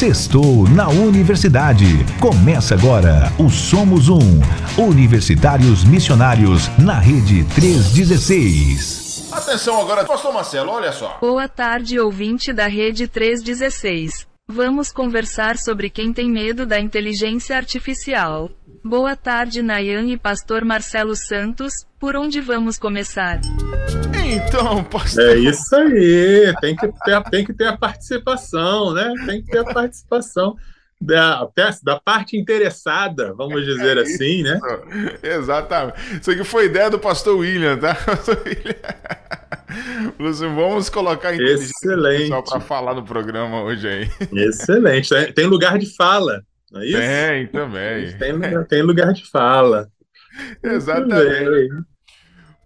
Sextou na Universidade. Começa agora o Somos Um. Universitários Missionários na Rede 316. Atenção agora, Pastor Marcelo, olha só. Boa tarde, ouvinte da Rede 316. Vamos conversar sobre quem tem medo da inteligência artificial. Boa tarde, Nayan e Pastor Marcelo Santos. Por onde vamos começar? Então, pastor. É isso aí. Tem que ter, tem que ter a participação, né? Tem que ter a participação da, da parte interessada, vamos dizer É assim, né? Exatamente. Isso aqui foi ideia do pastor William, tá? Pastor William. Lúcio, vamos colocar inteligência Excelente. para falar no programa hoje aí. Excelente. Tem- Tem lugar de fala, não é isso? Tem também. Tem, lugar- tem lugar de fala. Exatamente.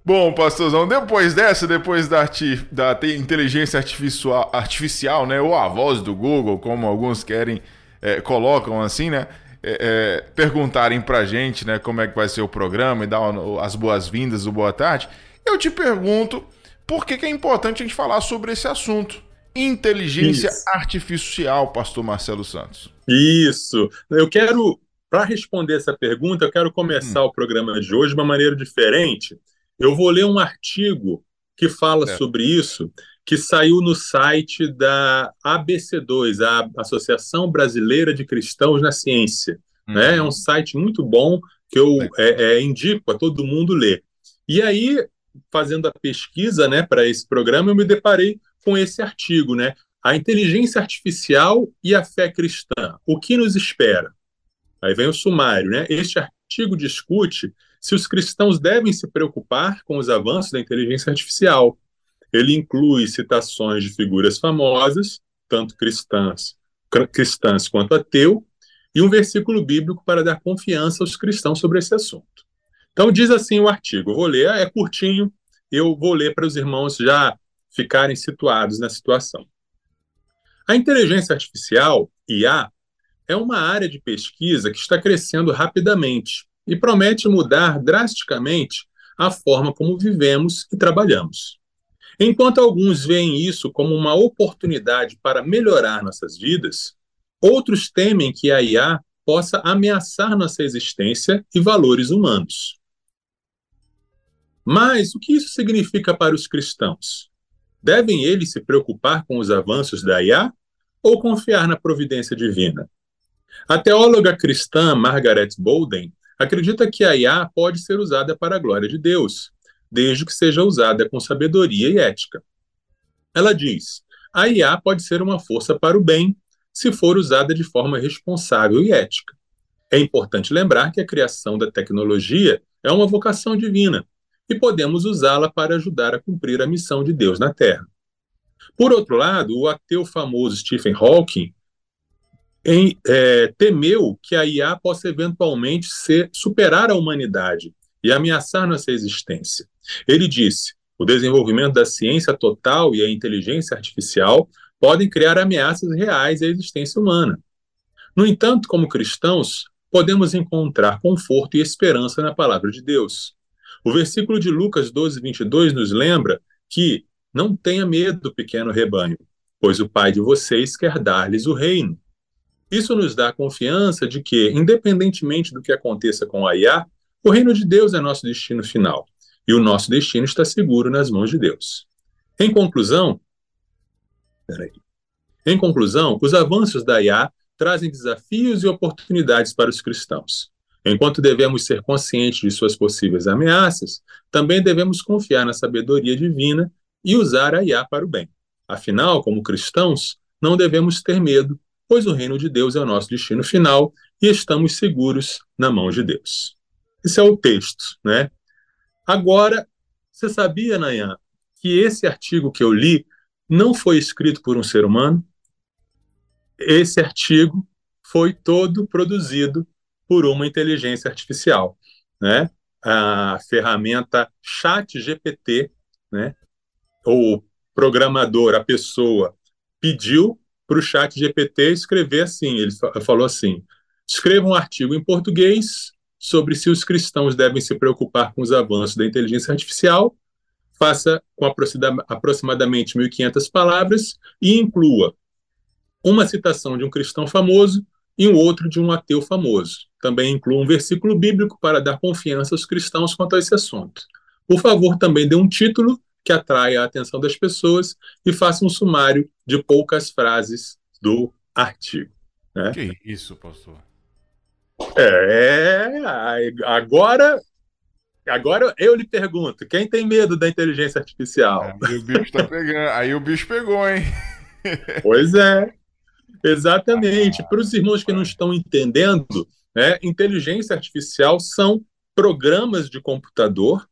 Bom, pastorzão, depois dessa, depois da, da te- inteligência artificial, artificial, né, ou a voz do Google, como alguns querem, é, colocam assim, né, é, é, perguntarem pra gente, né, como é que vai ser o programa e dar as boas-vindas, o boa tarde, eu te pergunto por que, que é importante a gente falar sobre esse assunto. Inteligência Isso. artificial, pastor Marcelo Santos. Isso. Eu quero, para responder essa pergunta, eu quero começar Hum. o programa de hoje de uma maneira diferente. Eu vou ler um artigo que fala Certo. sobre isso, que saiu no site da ABC2, a Associação Brasileira de Cristãos na Ciência. né? É um site muito bom que eu é, é, indico a todo mundo ler. E aí, fazendo a pesquisa, né, para esse programa, eu me deparei com esse artigo, né? A inteligência artificial e a fé cristã. O que nos espera? Aí vem o sumário, né? Este artigo discute se os cristãos devem se preocupar com os avanços da inteligência artificial. Ele inclui citações de figuras famosas, tanto cristãs, cr- cristãs quanto ateu, e um versículo bíblico para dar confiança aos cristãos sobre esse assunto. Então, diz assim o artigo, eu vou ler, é curtinho, eu vou ler para os irmãos já ficarem situados na situação. A inteligência artificial, IA, é uma área de pesquisa que está crescendo rapidamente e promete mudar drasticamente a forma como vivemos e trabalhamos. Enquanto alguns veem isso como uma oportunidade para melhorar nossas vidas, outros temem que a IA possa ameaçar nossa existência e valores humanos. Mas o que isso significa para os cristãos? Devem eles se preocupar com os avanços da IA ou confiar na providência divina? A teóloga cristã Margaret Bolden acredita que a IA pode ser usada para a glória de Deus, desde que seja usada com sabedoria e ética. Ela diz: a IA pode ser uma força para o bem se for usada de forma responsável e ética. É importante lembrar que a criação da tecnologia é uma vocação divina e podemos usá-la para ajudar a cumprir a missão de Deus na Terra. Por outro lado, o ateu famoso Stephen Hawking em, é, temeu que a IA possa eventualmente ser, superar a humanidade e ameaçar nossa existência. Ele disse: o desenvolvimento da ciência total e a inteligência artificial podem criar ameaças reais à existência humana. No entanto, como cristãos, podemos encontrar conforto e esperança na palavra de Deus. O versículo de Lucas 12, 22 nos lembra que não tenha medo, pequeno rebanho, pois o Pai de vocês quer dar-lhes o reino. Isso nos dá a confiança de que, independentemente do que aconteça com a IA, o reino de Deus é nosso destino final e o nosso destino está seguro nas mãos de Deus. Em conclusão, peraí. Em conclusão, os avanços da IA trazem desafios e oportunidades para os cristãos. Enquanto devemos ser conscientes de suas possíveis ameaças, também devemos confiar na sabedoria divina e usar a IA para o bem. Afinal, como cristãos, não devemos ter medo, pois o reino de Deus é o nosso destino final e estamos seguros na mão de Deus. Esse é o texto, né? Agora, você sabia, Nayan, que esse artigo que eu li não foi escrito por um ser humano? Esse artigo foi todo produzido por uma inteligência artificial, né? A ferramenta ChatGPT, né? O programador, a pessoa, pediu para o ChatGPT escrever assim. Ele falou assim: escreva um artigo em português sobre se os cristãos devem se preocupar com os avanços da inteligência artificial, faça com aproximadamente 1.500 palavras e inclua uma citação de um cristão famoso e um outro de um ateu famoso. Também inclui um versículo bíblico para dar confiança aos cristãos quanto a esse assunto. Por favor, também dê um título que atraia a atenção das pessoas e faça um sumário de poucas frases do artigo. Né? Que isso, pastor? É, agora, agora eu lhe pergunto, quem tem medo da inteligência artificial? Aí o bicho tá pegando, aí o bicho pegou, hein? Pois é, exatamente. Para os irmãos que não estão entendendo, né, inteligência artificial são programas de computador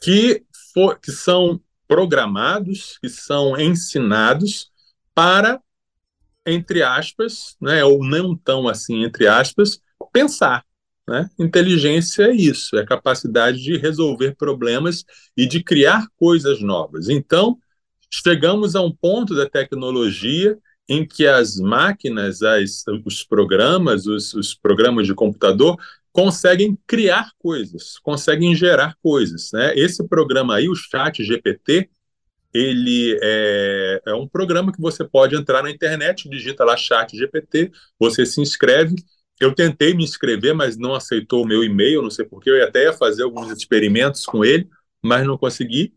que, for, que são programados, que são ensinados para, entre aspas, né, ou não tão assim, entre aspas, pensar. Né? Inteligência é isso, é a capacidade de resolver problemas e de criar coisas novas. Então, chegamos a um ponto da tecnologia em que as máquinas, as, os programas, os, os programas de computador conseguem criar coisas, conseguem gerar coisas. Né? Esse programa aí, o Chat GPT, ele é, é, um programa que você pode entrar na internet, digita lá Chat GPT, você se inscreve. Eu tentei me inscrever, mas não aceitou o meu e-mail, não sei porquê, eu até ia fazer alguns experimentos com ele, mas não consegui.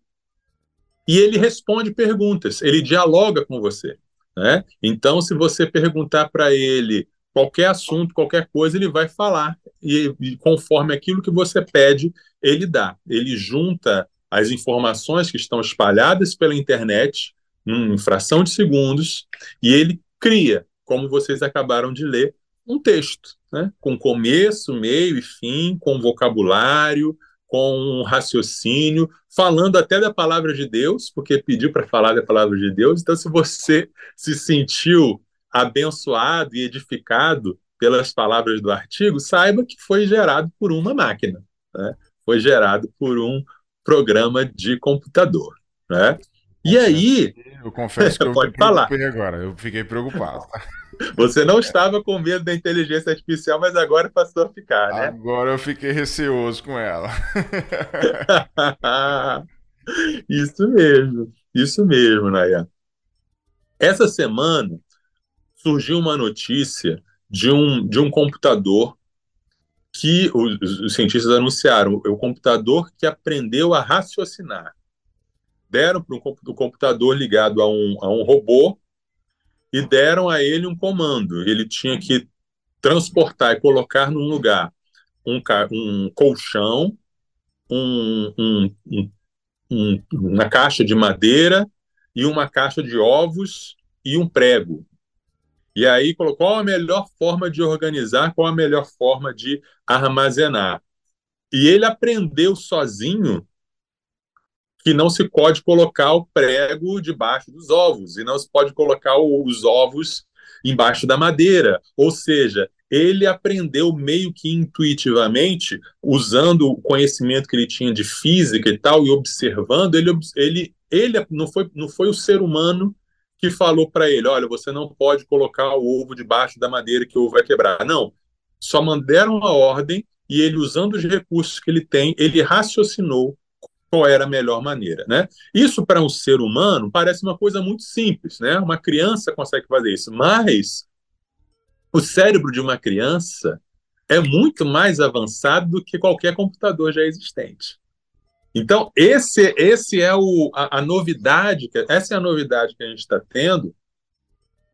E ele responde perguntas, ele dialoga com você. Né? Então, se você perguntar para ele qualquer assunto, qualquer coisa, ele vai falar. E, e, conforme aquilo que você pede, ele dá. Ele junta as informações que estão espalhadas pela internet em fração de segundos e ele cria, como vocês acabaram de ler, um texto, né? com começo, meio e fim, com vocabulário, com um raciocínio, falando até da palavra de Deus, porque pediu para falar da palavra de Deus. Então, se você se sentiu abençoado e edificado pelas palavras do artigo, saiba que foi gerado por uma máquina, né? foi gerado por um programa de computador. Né? E aí. Eu confesso que eu pode falar. agora, eu fiquei preocupado. Você não estava com medo da inteligência artificial, mas agora passou a ficar, né? Agora eu fiquei receoso com ela. isso mesmo, isso mesmo, Naya. Essa semana, surgiu uma notícia de um, de um computador que os, os cientistas anunciaram, é o computador que aprendeu a raciocinar. Deram para o computador ligado a um, a um robô e deram a ele um comando. Ele tinha que transportar e colocar num lugar um, um colchão, um, um, um, uma caixa de madeira e uma caixa de ovos e um prego. E aí colocou qual a melhor forma de organizar, qual a melhor forma de armazenar. E ele aprendeu sozinho que não se pode colocar o prego debaixo dos ovos e não se pode colocar os ovos embaixo da madeira. Ou seja, ele aprendeu meio que intuitivamente, usando o conhecimento que ele tinha de física e tal, e observando, ele, ele, ele não, foi, não foi o ser humano que falou para ele: olha, você não pode colocar o ovo debaixo da madeira que o ovo vai quebrar. Não. Só mandaram a ordem e ele, usando os recursos que ele tem, ele raciocinou qual era a melhor maneira, né? Isso para um ser humano parece uma coisa muito simples, né? Uma criança consegue fazer isso, mas o cérebro de uma criança é muito mais avançado do que qualquer computador já existente. Então, esse, esse é o, a, a novidade, essa é a novidade que a gente está tendo,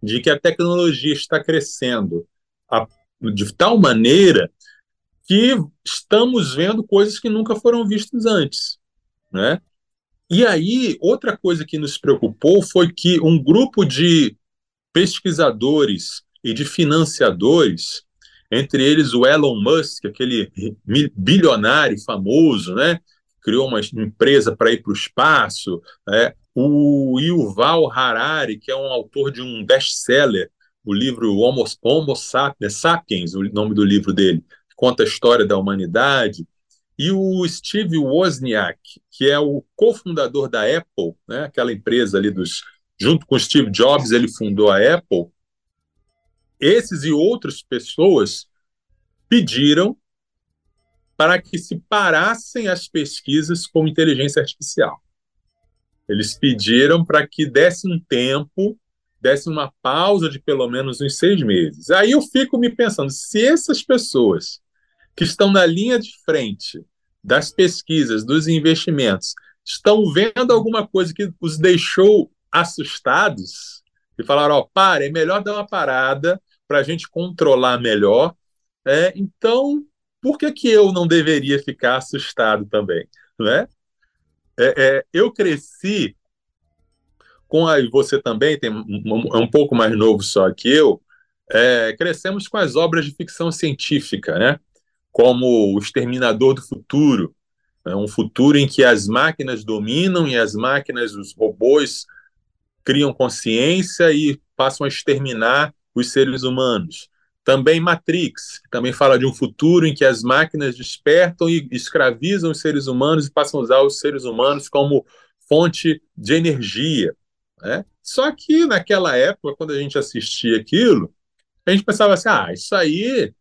de que a tecnologia está crescendo a, de tal maneira que estamos vendo coisas que nunca foram vistas antes, né? E aí, outra coisa que nos preocupou foi que um grupo de pesquisadores e de financiadores, entre eles o Elon Musk, aquele bilionário famoso, né, criou uma empresa para ir para o espaço. Né? O Yuval Harari, que é um autor de um best-seller, o livro Homo, Homo Sapiens, Sapiens, o nome do livro dele, conta a história da humanidade. E o Steve Wozniak, que é o cofundador da Apple, né? aquela empresa ali dos. Junto com Steve Jobs, ele fundou a Apple. Esses e outras pessoas pediram para que se parassem as pesquisas com inteligência artificial. Eles pediram para que desse um tempo desse uma pausa de pelo menos uns seis meses. Aí eu fico me pensando, se essas pessoas que estão na linha de frente das pesquisas, dos investimentos, estão vendo alguma coisa que os deixou assustados e falaram: ó, para, é melhor dar uma parada para a gente controlar melhor. É, então, por que, que eu não deveria ficar assustado também? Né? É, é, eu cresci com a, você também tem um, é um pouco mais novo só que eu. É, crescemos com as obras de ficção científica, né? Como O Exterminador do Futuro, é um futuro em que as máquinas dominam e as máquinas, os robôs, criam consciência e passam a exterminar os seres humanos. Também Matrix, que também fala de um futuro em que as máquinas despertam e escravizam os seres humanos e passam a usar os seres humanos como fonte de energia. Né? Só que naquela época, quando a gente assistia aquilo, a gente pensava assim: ah, isso aí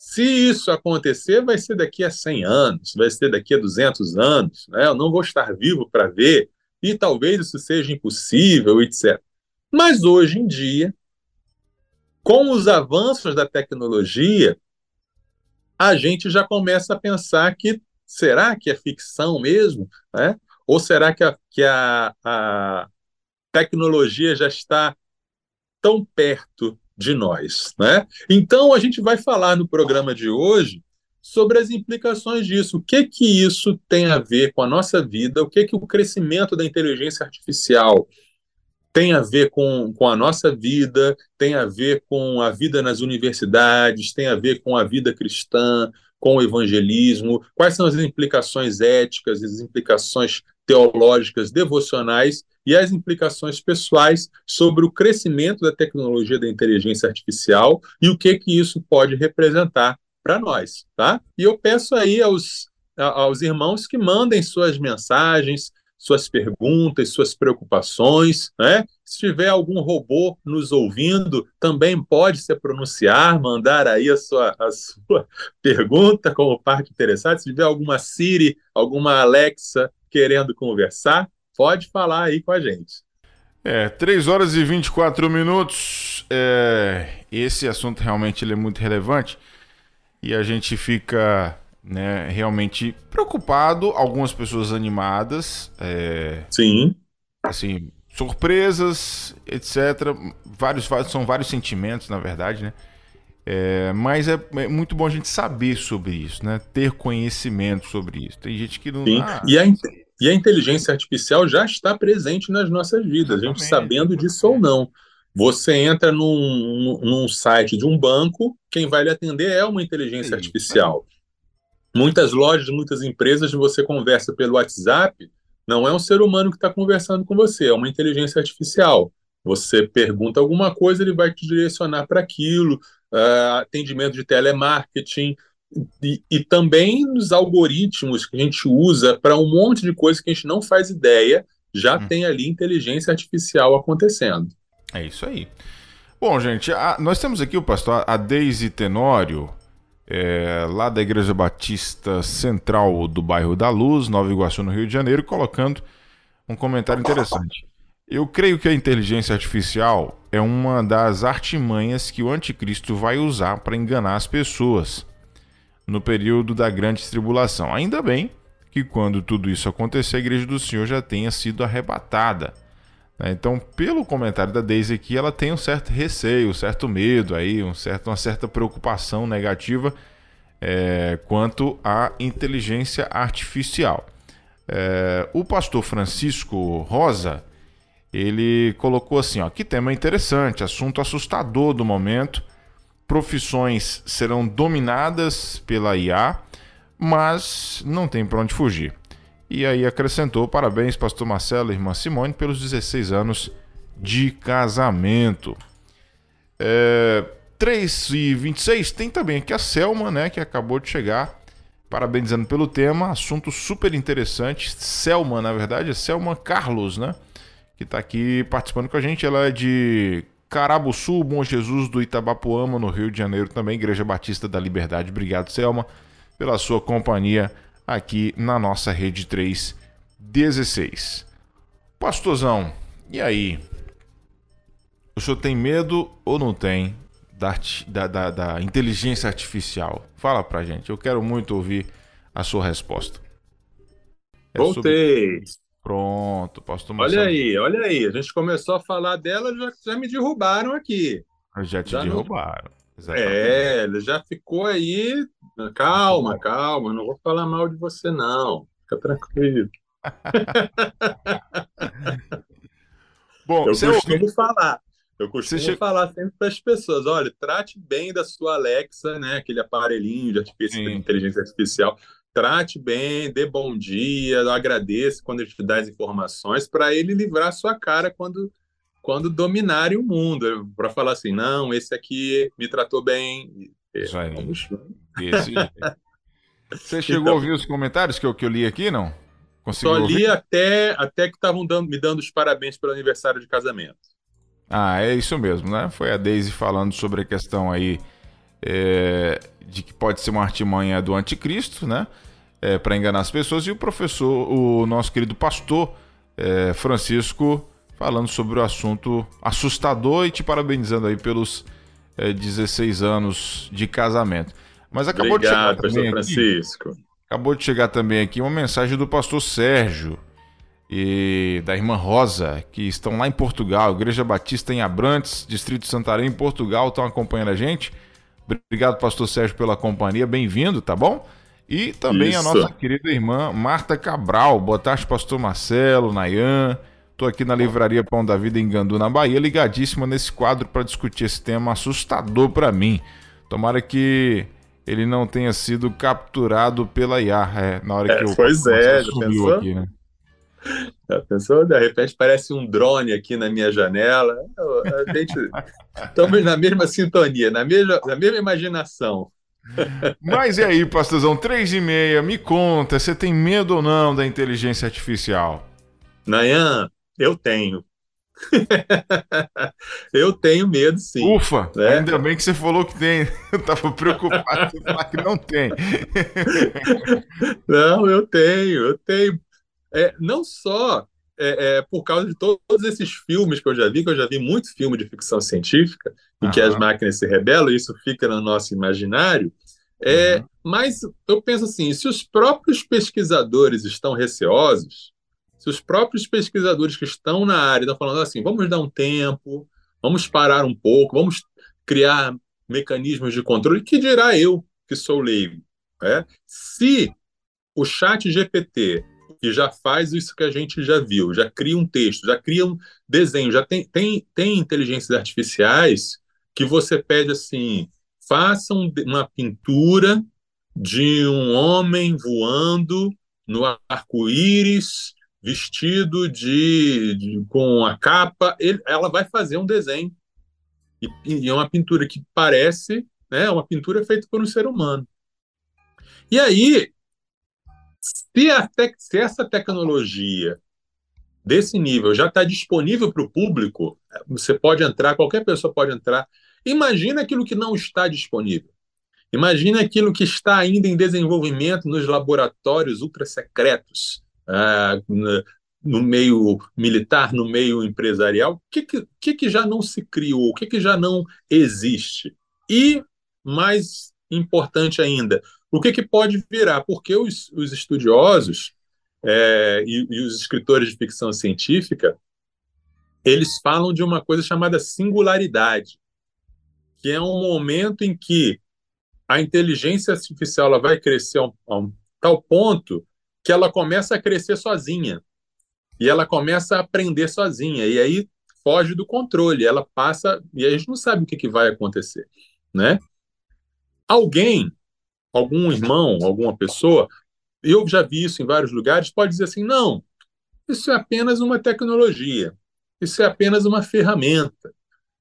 se isso acontecer, vai ser daqui a 100 anos, vai ser daqui a 200 anos, né? eu não vou estar vivo para ver, e talvez isso seja impossível, etc. Mas hoje em dia, com os avanços da tecnologia, a gente já começa a pensar que será que é ficção mesmo? Né? Ou será que, a, que a, a tecnologia já está tão perto de nós. Né? Então, a gente vai falar no programa de hoje sobre as implicações disso. O que que isso tem a ver com a nossa vida? O que que o crescimento da inteligência artificial tem a ver com, com a nossa vida, tem a ver com a vida nas universidades, tem a ver com a vida cristã, com o evangelismo, quais são as implicações éticas, as implicações teológicas, devocionais e as implicações pessoais sobre o crescimento da tecnologia da inteligência artificial e o que que isso pode representar para nós, tá? E eu peço aí aos, aos irmãos que mandem suas mensagens, suas perguntas, suas preocupações, né? Se tiver algum robô nos ouvindo, também pode se pronunciar, mandar aí a sua, a sua pergunta como parte interessada. Se tiver alguma Siri, alguma Alexa querendo conversar, pode falar aí com a gente. É, 3 horas e 24 minutos. É, esse assunto realmente é muito relevante e a gente fica né, realmente preocupado. Algumas pessoas animadas. É, Sim. Assim, surpresas, etc. Vários, são vários sentimentos, na verdade, né? É, mas é, é, muito bom a gente saber sobre isso, né? Ter conhecimento sobre isso. Tem gente que não. Sim. Ah, e, a, e a inteligência artificial já está presente nas nossas vidas, Exatamente. a gente sabendo disso ou não. Você entra num, num site de um banco, quem vai lhe atender é uma inteligência Sim. artificial. Muitas lojas, muitas empresas, você conversa pelo WhatsApp, não é um ser humano que está conversando com você, é uma inteligência artificial. Você pergunta alguma coisa, ele vai te direcionar para aquilo. Uh, atendimento de telemarketing, e, e, também nos algoritmos que a gente usa para um monte de coisa que a gente não faz ideia, já hum. tem ali inteligência artificial acontecendo. É isso aí. Bom, gente, a, nós temos aqui o pastor a Deise Tenório, é, lá da Igreja Batista Central do bairro da Luz, Nova Iguaçu, no Rio de Janeiro, colocando um comentário interessante. Eu creio que a inteligência artificial é uma das artimanhas que o anticristo vai usar para enganar as pessoas no período da grande tribulação. Ainda bem que quando tudo isso acontecer, a igreja do Senhor já tenha sido arrebatada. Né? Então, pelo comentário da Daisy aqui, ela tem um certo receio, um certo medo aí, um certo, uma certa preocupação negativa é, quanto à inteligência artificial. É, o pastor Francisco Rosa ele colocou assim: ó, que tema interessante, assunto assustador do momento profissões serão dominadas pela IA, mas não tem para onde fugir. E aí acrescentou: parabéns, Pastor Marcelo e irmã Simone, pelos 16 anos de casamento. É, 3 e 26 tem também aqui a Selma, né, que acabou de chegar, parabenizando pelo tema, assunto super interessante. Selma, na verdade, é Selma Carlos, né, que está aqui participando com a gente. Ela é de Carabuçu, Bom Jesus do Itabapuama, no Rio de Janeiro, também Igreja Batista da Liberdade. Obrigado, Selma, pela sua companhia aqui na nossa Rede 316. Pastorzão, e aí? o senhor tem medo ou não tem da, da, da, da inteligência artificial? Fala pra gente. Eu quero muito ouvir a sua resposta. É Voltei. Sobre... Pronto, pastor Marcelo. Olha aí, olha aí. A gente começou a falar dela, já, já me derrubaram aqui. Já te já derrubaram. Não... É, ele já ficou aí. Calma, calma, não vou falar mal de você, não. Fica tranquilo. Bom, eu costumo ouviu... falar. Eu costumo che... falar sempre para as pessoas: olha, trate bem da sua Alexa, né? Aquele aparelhinho de, de inteligência artificial trate bem, dê bom dia, agradeça quando ele te dá as informações, para ele livrar a sua cara quando, quando dominarem o mundo. Para falar assim, não, esse aqui me tratou bem. Isso aí. Esse... Você chegou então, a ouvir os comentários que eu, que eu li aqui, não? Conseguiu só li até, até que estavam me dando os parabéns pelo aniversário de casamento. Ah, é isso mesmo, né? Foi a Daisy falando sobre a questão aí é, de que pode ser uma artimanha do anticristo, né? É, para enganar as pessoas, e o professor, o nosso querido pastor é, Francisco, falando sobre o assunto assustador e te parabenizando aí pelos é, 16 anos de casamento. Mas acabou Obrigado, de chegar também Francisco. Aqui, acabou de chegar também aqui uma mensagem do pastor Sérgio e da irmã Rosa, que estão lá em Portugal, Igreja Batista em Abrantes, Distrito de Santarém, em Portugal, estão acompanhando a gente. Obrigado, pastor Sérgio, pela companhia. Bem-vindo, tá bom? E também Isso. a nossa querida irmã Marta Cabral. Boa tarde, pastor Marcelo, Nayan. Estou aqui na Livraria Pão da Vida em Gandu, na Bahia, ligadíssima nesse quadro para discutir esse tema assustador para mim. Tomara que ele não tenha sido capturado pela IA, é, na hora é, que o Pois é, já pensou? Aqui, né? Já pensou? De repente parece um drone aqui na minha janela. A gente estamos na mesma sintonia, na mesma, na mesma imaginação. Mas e aí, pastorzão, três e meia, me conta, você tem medo ou não da inteligência artificial? Nayan, eu tenho. eu tenho medo, sim. Ufa, né? ainda bem que você falou que tem. Eu estava preocupado em falar que não tem. não, eu tenho, eu tenho é, não só é, é, por causa de todos esses filmes que eu já vi, que eu já vi muito filme de ficção científica, em uhum. que as máquinas se rebelam, e isso fica no nosso imaginário, é, uhum. mas eu penso assim, se os próprios pesquisadores estão receosos, se os próprios pesquisadores que estão na área estão falando assim, vamos dar um tempo, vamos parar um pouco, vamos criar mecanismos de controle, que dirá eu, que sou leigo? É? Se o chat GPT que já faz isso que a gente já viu, já cria um texto, já cria um desenho, já tem, tem, tem inteligências artificiais que você pede assim, faça um, uma pintura de um homem voando no arco-íris, vestido de, de, com a capa, ele, ela vai fazer um desenho. E, e, é uma pintura que parece né, uma pintura feita por um ser humano. E aí, se, a se essa tecnologia desse nível já está disponível para o público, você pode entrar, qualquer pessoa pode entrar. Imagina aquilo que não está disponível. Imagina aquilo que está ainda em desenvolvimento nos laboratórios ultra secretos, no meio militar, no meio empresarial. O que, que, que já não se criou? O que, que já não existe? E, mais importante ainda, o que, que pode virar? Porque os, os estudiosos é, e, e os escritores de ficção científica eles falam de uma coisa chamada singularidade, que é um momento em que a inteligência artificial ela vai crescer a um, a um, tal ponto que ela começa a crescer sozinha e ela começa a aprender sozinha e aí foge do controle, ela passa e a gente não sabe o que, que vai acontecer, né? Alguém algum irmão, alguma pessoa, eu já vi isso em vários lugares, pode dizer assim: não, isso é apenas uma tecnologia, isso é apenas uma ferramenta.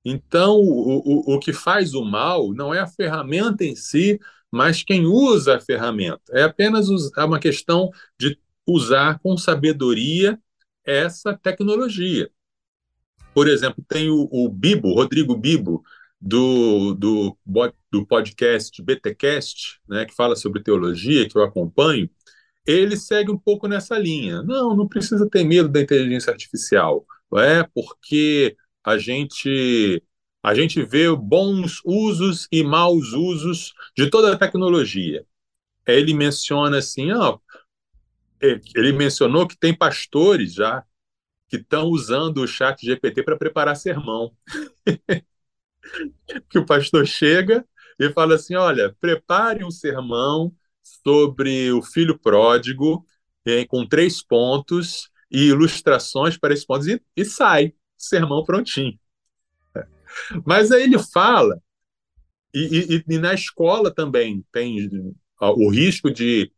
Então, o, o, o que faz o mal não é a ferramenta em si, mas quem usa a ferramenta. É apenas é uma questão de usar com sabedoria essa tecnologia. Por exemplo, tem o, o Bibo, Rodrigo Bibo, do, do, do podcast BTcast, né, que fala sobre teologia, que eu acompanho, ele segue um pouco nessa linha. Não, não precisa ter medo da inteligência artificial, é porque a gente a gente vê bons usos e maus usos de toda a tecnologia. Ele menciona assim, ó, ele mencionou que tem pastores já que estão usando o chat GPT para preparar sermão. que o pastor chega e fala assim: olha, prepare um sermão sobre o filho pródigo, com três pontos e ilustrações para esses pontos, e, e sai, sermão prontinho. Mas aí ele fala, e, e, e na escola também tem o risco de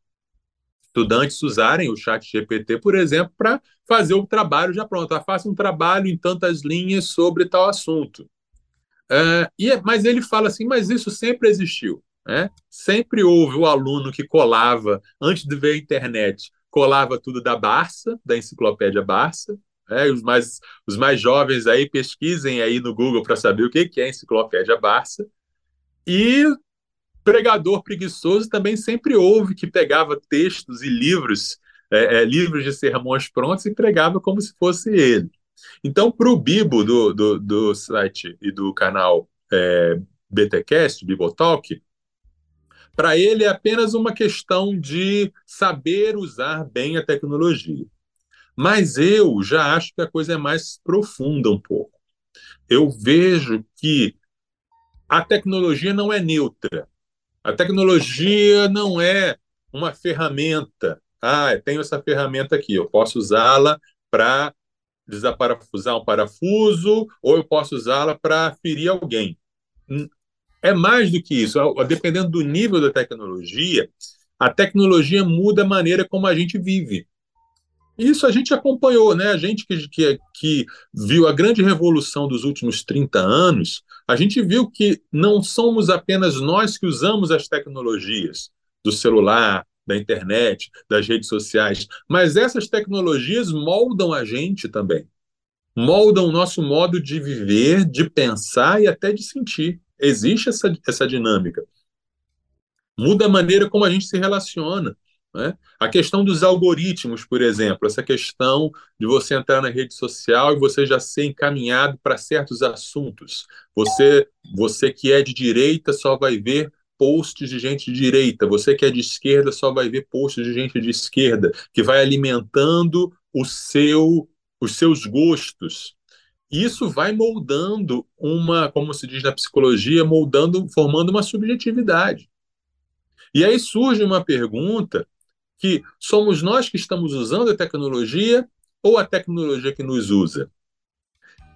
estudantes usarem o chat GPT, por exemplo, para fazer o trabalho já pronto. Ah, faça um trabalho em tantas linhas sobre tal assunto. Uh, e, é, mas ele fala assim, mas isso sempre existiu. Né? Sempre houve o aluno que colava, antes de ver a internet, colava tudo da Barça, da enciclopédia Barça. Né? Os, mais, os mais jovens aí pesquisem aí no Google para saber o que, que é enciclopédia Barça. E pregador preguiçoso também sempre houve que pegava textos e livros, é, é, livros de sermões prontos e pregava como se fosse ele. Então, para o Bibo do, do, do, site e do canal é, BTcast, Bibotalk, para ele é apenas uma questão de saber usar bem a tecnologia. Mas eu já acho que a coisa é mais profunda um pouco. Eu vejo que a tecnologia não é neutra. A tecnologia não é uma ferramenta. Ah, eu tenho essa ferramenta aqui, eu posso usá-la para desaparafusar um parafuso ou eu posso usá-la para ferir alguém. Hum, é mais do que isso. Dependendo do nível da tecnologia, a tecnologia muda a maneira como a gente vive. Isso a gente acompanhou, né? A gente que, que, que viu a grande revolução dos últimos 30 anos, a gente viu que não somos apenas nós que usamos as tecnologias do celular, da internet, das redes sociais, mas essas tecnologias moldam a gente também. Moldam o nosso modo de viver, de pensar e até de sentir. Existe essa, essa dinâmica. Muda a maneira como a gente se relaciona. Né? A questão dos algoritmos, por exemplo, essa questão de você entrar na rede social e você já ser encaminhado para certos assuntos. Você, você que é de direita só vai ver posts de gente de direita, você que é de esquerda só vai ver posts de gente de esquerda, que vai alimentando o seu, os seus gostos. Isso vai moldando uma, como se diz na psicologia, moldando, formando uma subjetividade. E aí surge uma pergunta que somos nós que estamos usando a tecnologia ou a tecnologia que nos usa?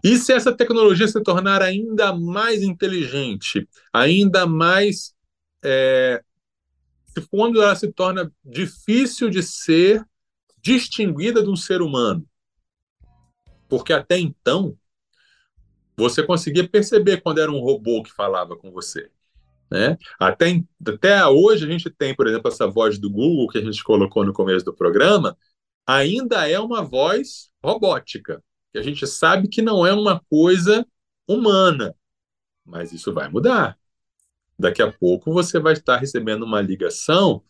E se essa tecnologia se tornar ainda mais inteligente, ainda mais. É, quando ela se torna difícil de ser distinguida de um ser humano? Porque até então, você conseguia perceber quando era um robô que falava com você. Né? Até, até hoje a gente tem, por exemplo, essa voz do Google que a gente colocou no começo do programa, ainda é uma voz robótica, que a gente sabe que não é uma coisa humana, mas isso vai mudar. Daqui a pouco você vai estar recebendo uma ligação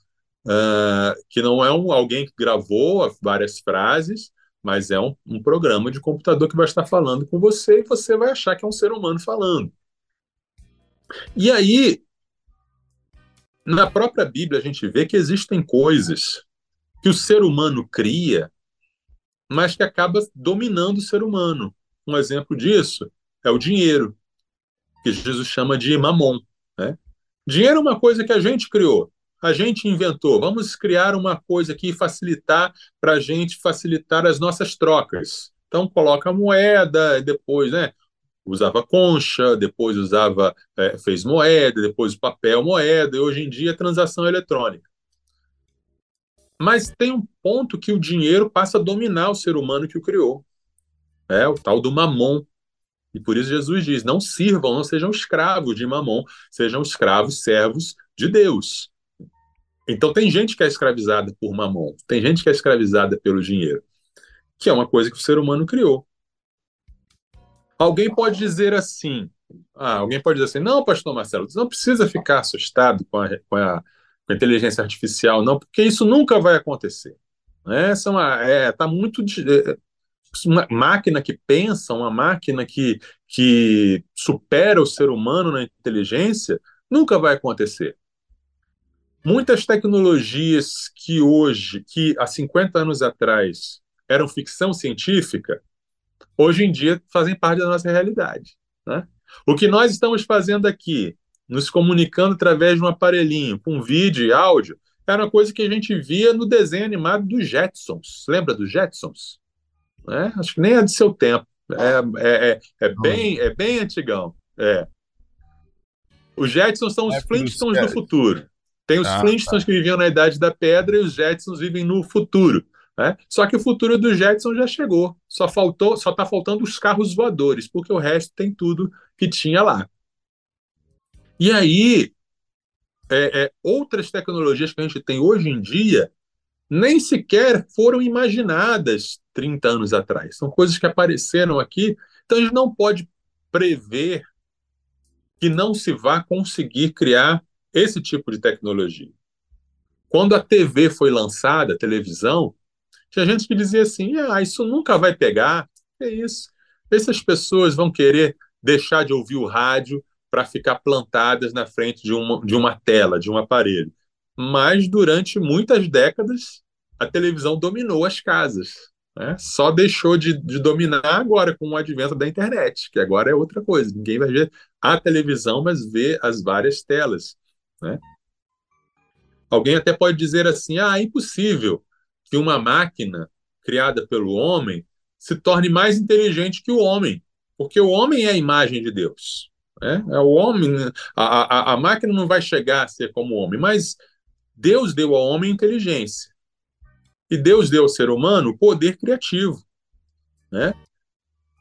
uh, que não é um, alguém que gravou várias frases, mas é um, um programa de computador que vai estar falando com você e você vai achar que é um ser humano falando. E aí, na própria Bíblia, a gente vê que existem coisas que o ser humano cria, mas que acaba dominando o ser humano. Um exemplo disso é o dinheiro, que Jesus chama de mamon. Né? Dinheiro é uma coisa que a gente criou, a gente inventou. Vamos criar uma coisa aqui e facilitar para a gente facilitar as nossas trocas. Então, coloca a moeda, depois, né? Usava concha, depois usava é, fez moeda, depois papel moeda, e hoje em dia transação eletrônica. Mas tem um ponto que o dinheiro passa a dominar o ser humano que o criou. É o tal do mamon. E por isso Jesus diz: não sirvam, não sejam escravos de mamon, sejam escravos, servos de Deus. Então tem gente que é escravizada por mamon, tem gente que é escravizada pelo dinheiro, que é uma coisa que o ser humano criou. Alguém pode dizer assim, ah, alguém pode dizer assim, não, pastor Marcelo, você não precisa ficar assustado com a, com a, com a inteligência artificial, não, porque isso nunca vai acontecer. Né? É, é tá muito, é, uma máquina que pensa, uma máquina que, que supera o ser humano na inteligência, nunca vai acontecer. Muitas tecnologias que hoje, que há 50 anos atrás eram ficção científica, hoje em dia fazem parte da nossa realidade. Né? O que nós estamos fazendo aqui, nos comunicando através de um aparelhinho, com vídeo e áudio, era uma coisa que a gente via no desenho animado dos Jetsons. Lembra dos Jetsons? É, acho que nem é de seu tempo. É, é, é, é bem, é bem antigão. É. Os Jetsons são os é Flintstones do futuro. Tem os ah, Flintstones tá. que viviam na Idade da Pedra e os Jetsons vivem no futuro. Né? Só que o futuro dos Jetsons já chegou. Só faltou, só está faltando os carros voadores, porque o resto tem tudo que tinha lá. E aí, é, é, outras tecnologias que a gente tem hoje em dia nem sequer foram imaginadas 30 anos atrás. São coisas que apareceram aqui. Então a gente não pode prever que não se vá conseguir criar esse tipo de tecnologia. Quando a TV foi lançada, a televisão, tinha gente que dizia assim: ah, isso nunca vai pegar. É isso. Essas pessoas vão querer deixar de ouvir o rádio para ficar plantadas na frente de uma, de uma tela, de um aparelho. Mas durante muitas décadas, a televisão dominou as casas. Né? Só deixou de, de, dominar agora com o advento da internet, que agora é outra coisa. Ninguém vai ver a televisão, mas vê as várias telas. Né? Alguém até pode dizer assim: ah, é impossível que uma máquina criada pelo homem se torne mais inteligente que o homem, porque o homem é a imagem de Deus. Né? É o homem, a, a, a máquina não vai chegar a ser como o homem, mas Deus deu ao homem inteligência. E Deus deu ao ser humano poder criativo. Né?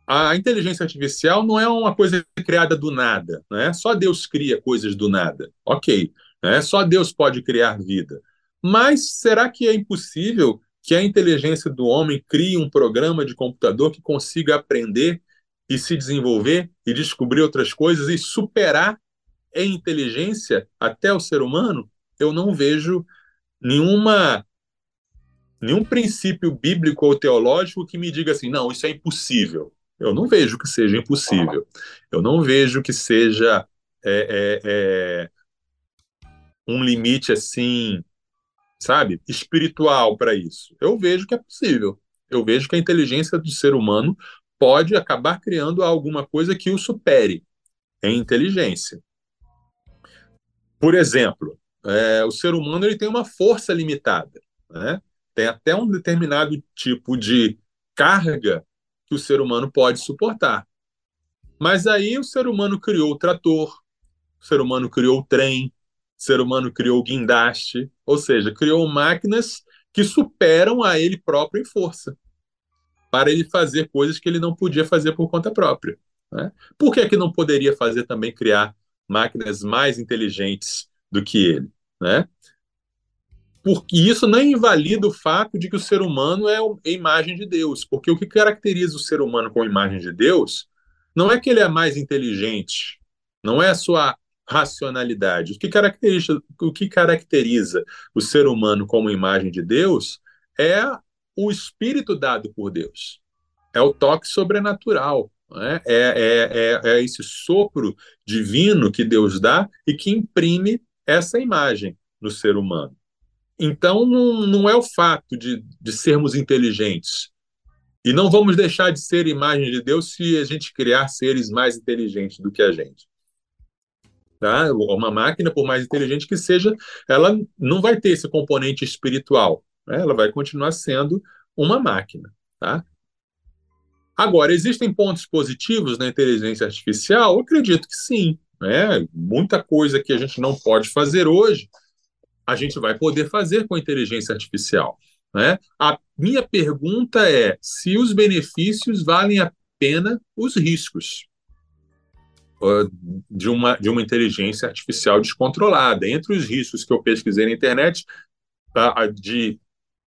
A inteligência artificial não é uma coisa criada do nada. Né? Só Deus cria coisas do nada. Ok. Né? Só Deus pode criar vida. Mas será que é impossível que a inteligência do homem crie um programa de computador que consiga aprender e se desenvolver e descobrir outras coisas e superar em inteligência até o ser humano? Eu não vejo nenhuma nenhum princípio bíblico ou teológico que me diga assim, não, isso é impossível. Eu não vejo que seja impossível. Eu não vejo que seja é, é, é, um limite assim, sabe, espiritual para isso. Eu vejo que é possível. Eu vejo que a inteligência do ser humano pode acabar criando alguma coisa que o supere em inteligência. Por exemplo, é, o ser humano ele tem uma força limitada. Né? Tem até um determinado tipo de carga que o ser humano pode suportar. Mas aí o ser humano criou o trator, o ser humano criou o trem, ser humano criou o guindaste, ou seja, criou máquinas que superam a ele próprio em força, para ele fazer coisas que ele não podia fazer por conta própria. Né? Por que, que não poderia fazer também criar máquinas mais inteligentes do que ele? Né? porque isso não invalida o fato de que o ser humano é a imagem de Deus, porque o que caracteriza o ser humano com a imagem de Deus não é que ele é mais inteligente, não é a sua racionalidade. O que caracteriza o, que caracteriza o ser humano como imagem de Deus é o espírito dado por Deus, é o toque sobrenatural. É? É, é, é, é esse sopro divino que Deus dá e que imprime essa imagem no ser humano. Então, não, não é o fato de, de sermos inteligentes. E não vamos deixar de ser imagem de Deus se a gente criar seres mais inteligentes do que a gente. Tá? Uma máquina, por mais inteligente que seja, ela não vai ter esse componente espiritual. Né? Ela vai continuar sendo uma máquina. Tá? Agora, existem pontos positivos na inteligência artificial? Eu acredito que sim. Né? Muita coisa que a gente não pode fazer hoje, a gente vai poder fazer com a inteligência artificial. Né? A minha pergunta é se os benefícios valem a pena os riscos de uma, de uma inteligência artificial descontrolada. Entre os riscos que eu pesquisei na internet, de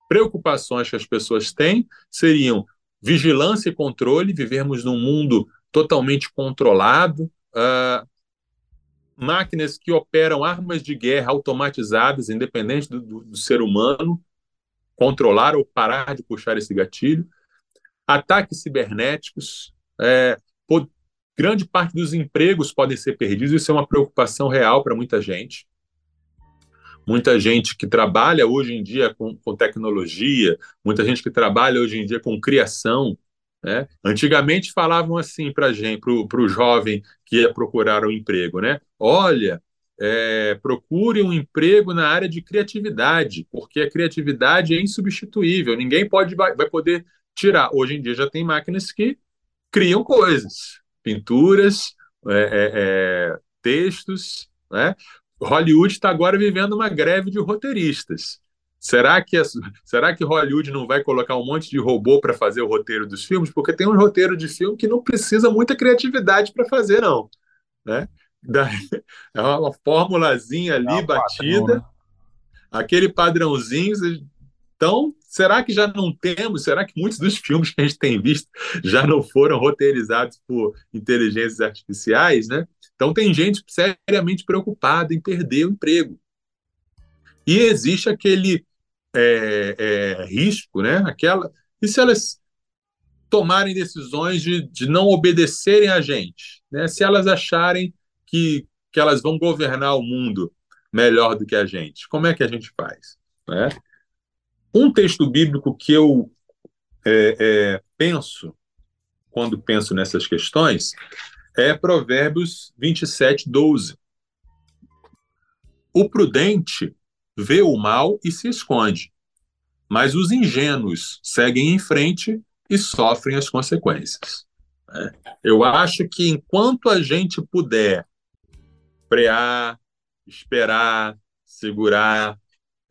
preocupações que as pessoas têm seriam vigilância e controle, vivermos num mundo totalmente controlado, uh, máquinas que operam armas de guerra automatizadas, independente do, do, do ser humano, controlar ou parar de puxar esse gatilho. ataques cibernéticos, é, grande parte dos empregos podem ser perdidos, isso é uma preocupação real para muita gente. Muita gente que trabalha hoje em dia com, com tecnologia, muita gente que trabalha hoje em dia com criação. Né? Antigamente falavam assim para gente, para o jovem que ia procurar um emprego, né? Olha, é, procure um emprego na área de criatividade, porque a criatividade é insubstituível, ninguém pode vai, vai poder tirar. Hoje em dia já tem máquinas que criam coisas, pinturas, é, é, é textos. Né? Hollywood está agora vivendo uma greve de roteiristas. Será que, será que Hollywood não vai colocar um monte de robô para fazer o roteiro dos filmes? Porque tem um roteiro de filme que não precisa muita criatividade para fazer, não. Né? Da, é uma formulazinha ali é batida, padrão, né? aquele padrãozinho. Então, será que já não temos? Será que muitos dos filmes que a gente tem visto já não foram roteirizados por inteligências artificiais, né? Então, tem gente seriamente preocupada em perder o emprego. E existe aquele é, é, risco, né? Aquela. E se elas tomarem decisões de, de não obedecerem a gente, né? Se elas acharem que, que elas vão governar o mundo melhor do que a gente. Como é que a gente faz? Né? Um texto bíblico que eu é, é, penso, quando penso nessas questões, é Provérbios 27, 12. O prudente vê o mal e se esconde, mas os ingênuos seguem em frente e sofrem as consequências. Né? Eu acho que enquanto a gente puder frear, esperar, segurar.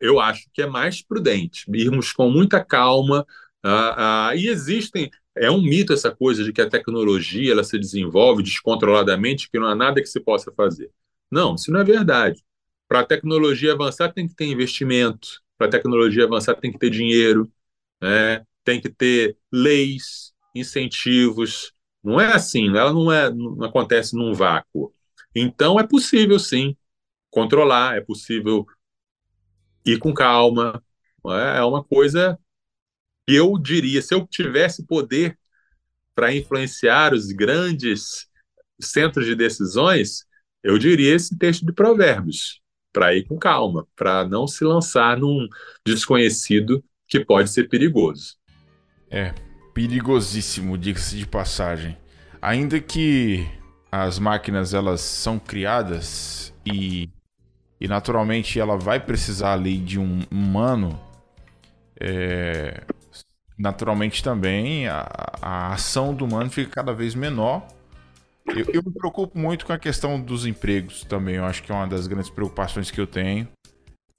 Eu acho que é mais prudente irmos com muita calma. Uh, uh, e existem, é um mito essa coisa de que a tecnologia ela se desenvolve descontroladamente, que não há nada que se possa fazer. Não, isso não é verdade. Para a tecnologia avançar, tem que ter investimento. Para a tecnologia avançar, tem que ter dinheiro, né? tem que ter leis, incentivos. Não é assim, ela não, é, não acontece num vácuo. Então, é possível, sim, controlar, é possível ir com calma. É? uma coisa que eu diria, se eu tivesse poder para influenciar os grandes centros de decisões, eu diria esse texto de Provérbios, para ir com calma, para não se lançar num desconhecido que pode ser perigoso. É, perigosíssimo, diga-se de passagem. Ainda que as máquinas elas são criadas e, e naturalmente ela vai precisar ali de um humano, é, naturalmente também a, a, ação do humano fica cada vez menor. Eu, eu, me preocupo muito com a questão dos empregos também. Eu acho que é uma das grandes preocupações que eu tenho.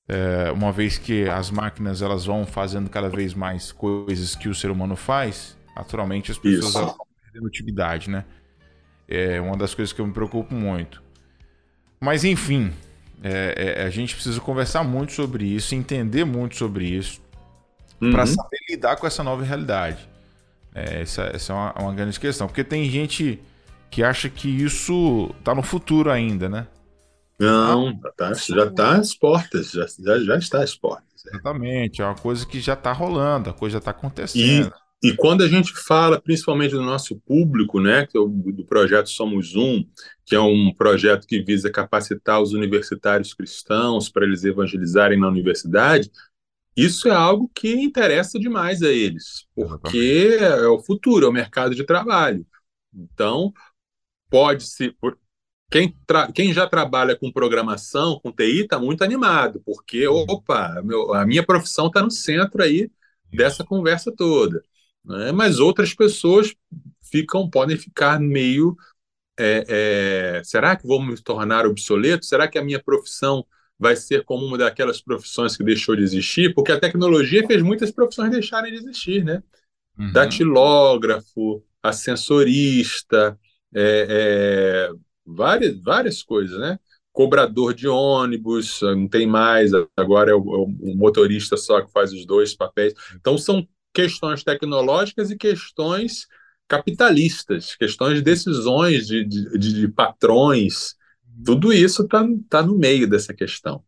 É, uma vez que as máquinas elas vão fazendo cada vez mais coisas que o ser humano faz, naturalmente as pessoas vão perdendo utilidade, né? É uma das coisas que eu me preocupo muito. Mas enfim, é, é, a gente precisa conversar muito sobre isso, entender muito sobre isso, uhum. para saber lidar com essa nova realidade. É, essa, essa é uma, uma, grande questão, porque tem gente que acha que isso está no futuro ainda, né? Não, ah, tá, já está às portas, já, já, já está às portas. É. Exatamente, é uma coisa que já está rolando, a coisa já está acontecendo. E e quando a gente fala, principalmente do nosso público, né, é do projeto Somos Um, que é um projeto que visa capacitar os universitários cristãos para eles evangelizarem na universidade, isso é algo que interessa demais a eles, porque é o futuro, é o mercado de trabalho. Então, pode se. Quem, quem já trabalha com programação, com TI, está muito animado, porque, opa, meu, a minha profissão está no centro aí dessa conversa toda né? mas outras pessoas ficam podem ficar meio é, é, será que vou me tornar obsoleto? Será que a minha profissão vai ser como uma daquelas profissões que deixou de existir? Porque a tecnologia fez muitas profissões deixarem de existir, né? Uhum. Datilógrafo, ascensorista, é, é várias, várias coisas, né? Cobrador de ônibus, não tem mais, agora é o, é o motorista só que faz os dois papéis. Então, são questões tecnológicas e questões capitalistas, questões de decisões de, de, de patrões. Tudo isso está tá no meio dessa questão.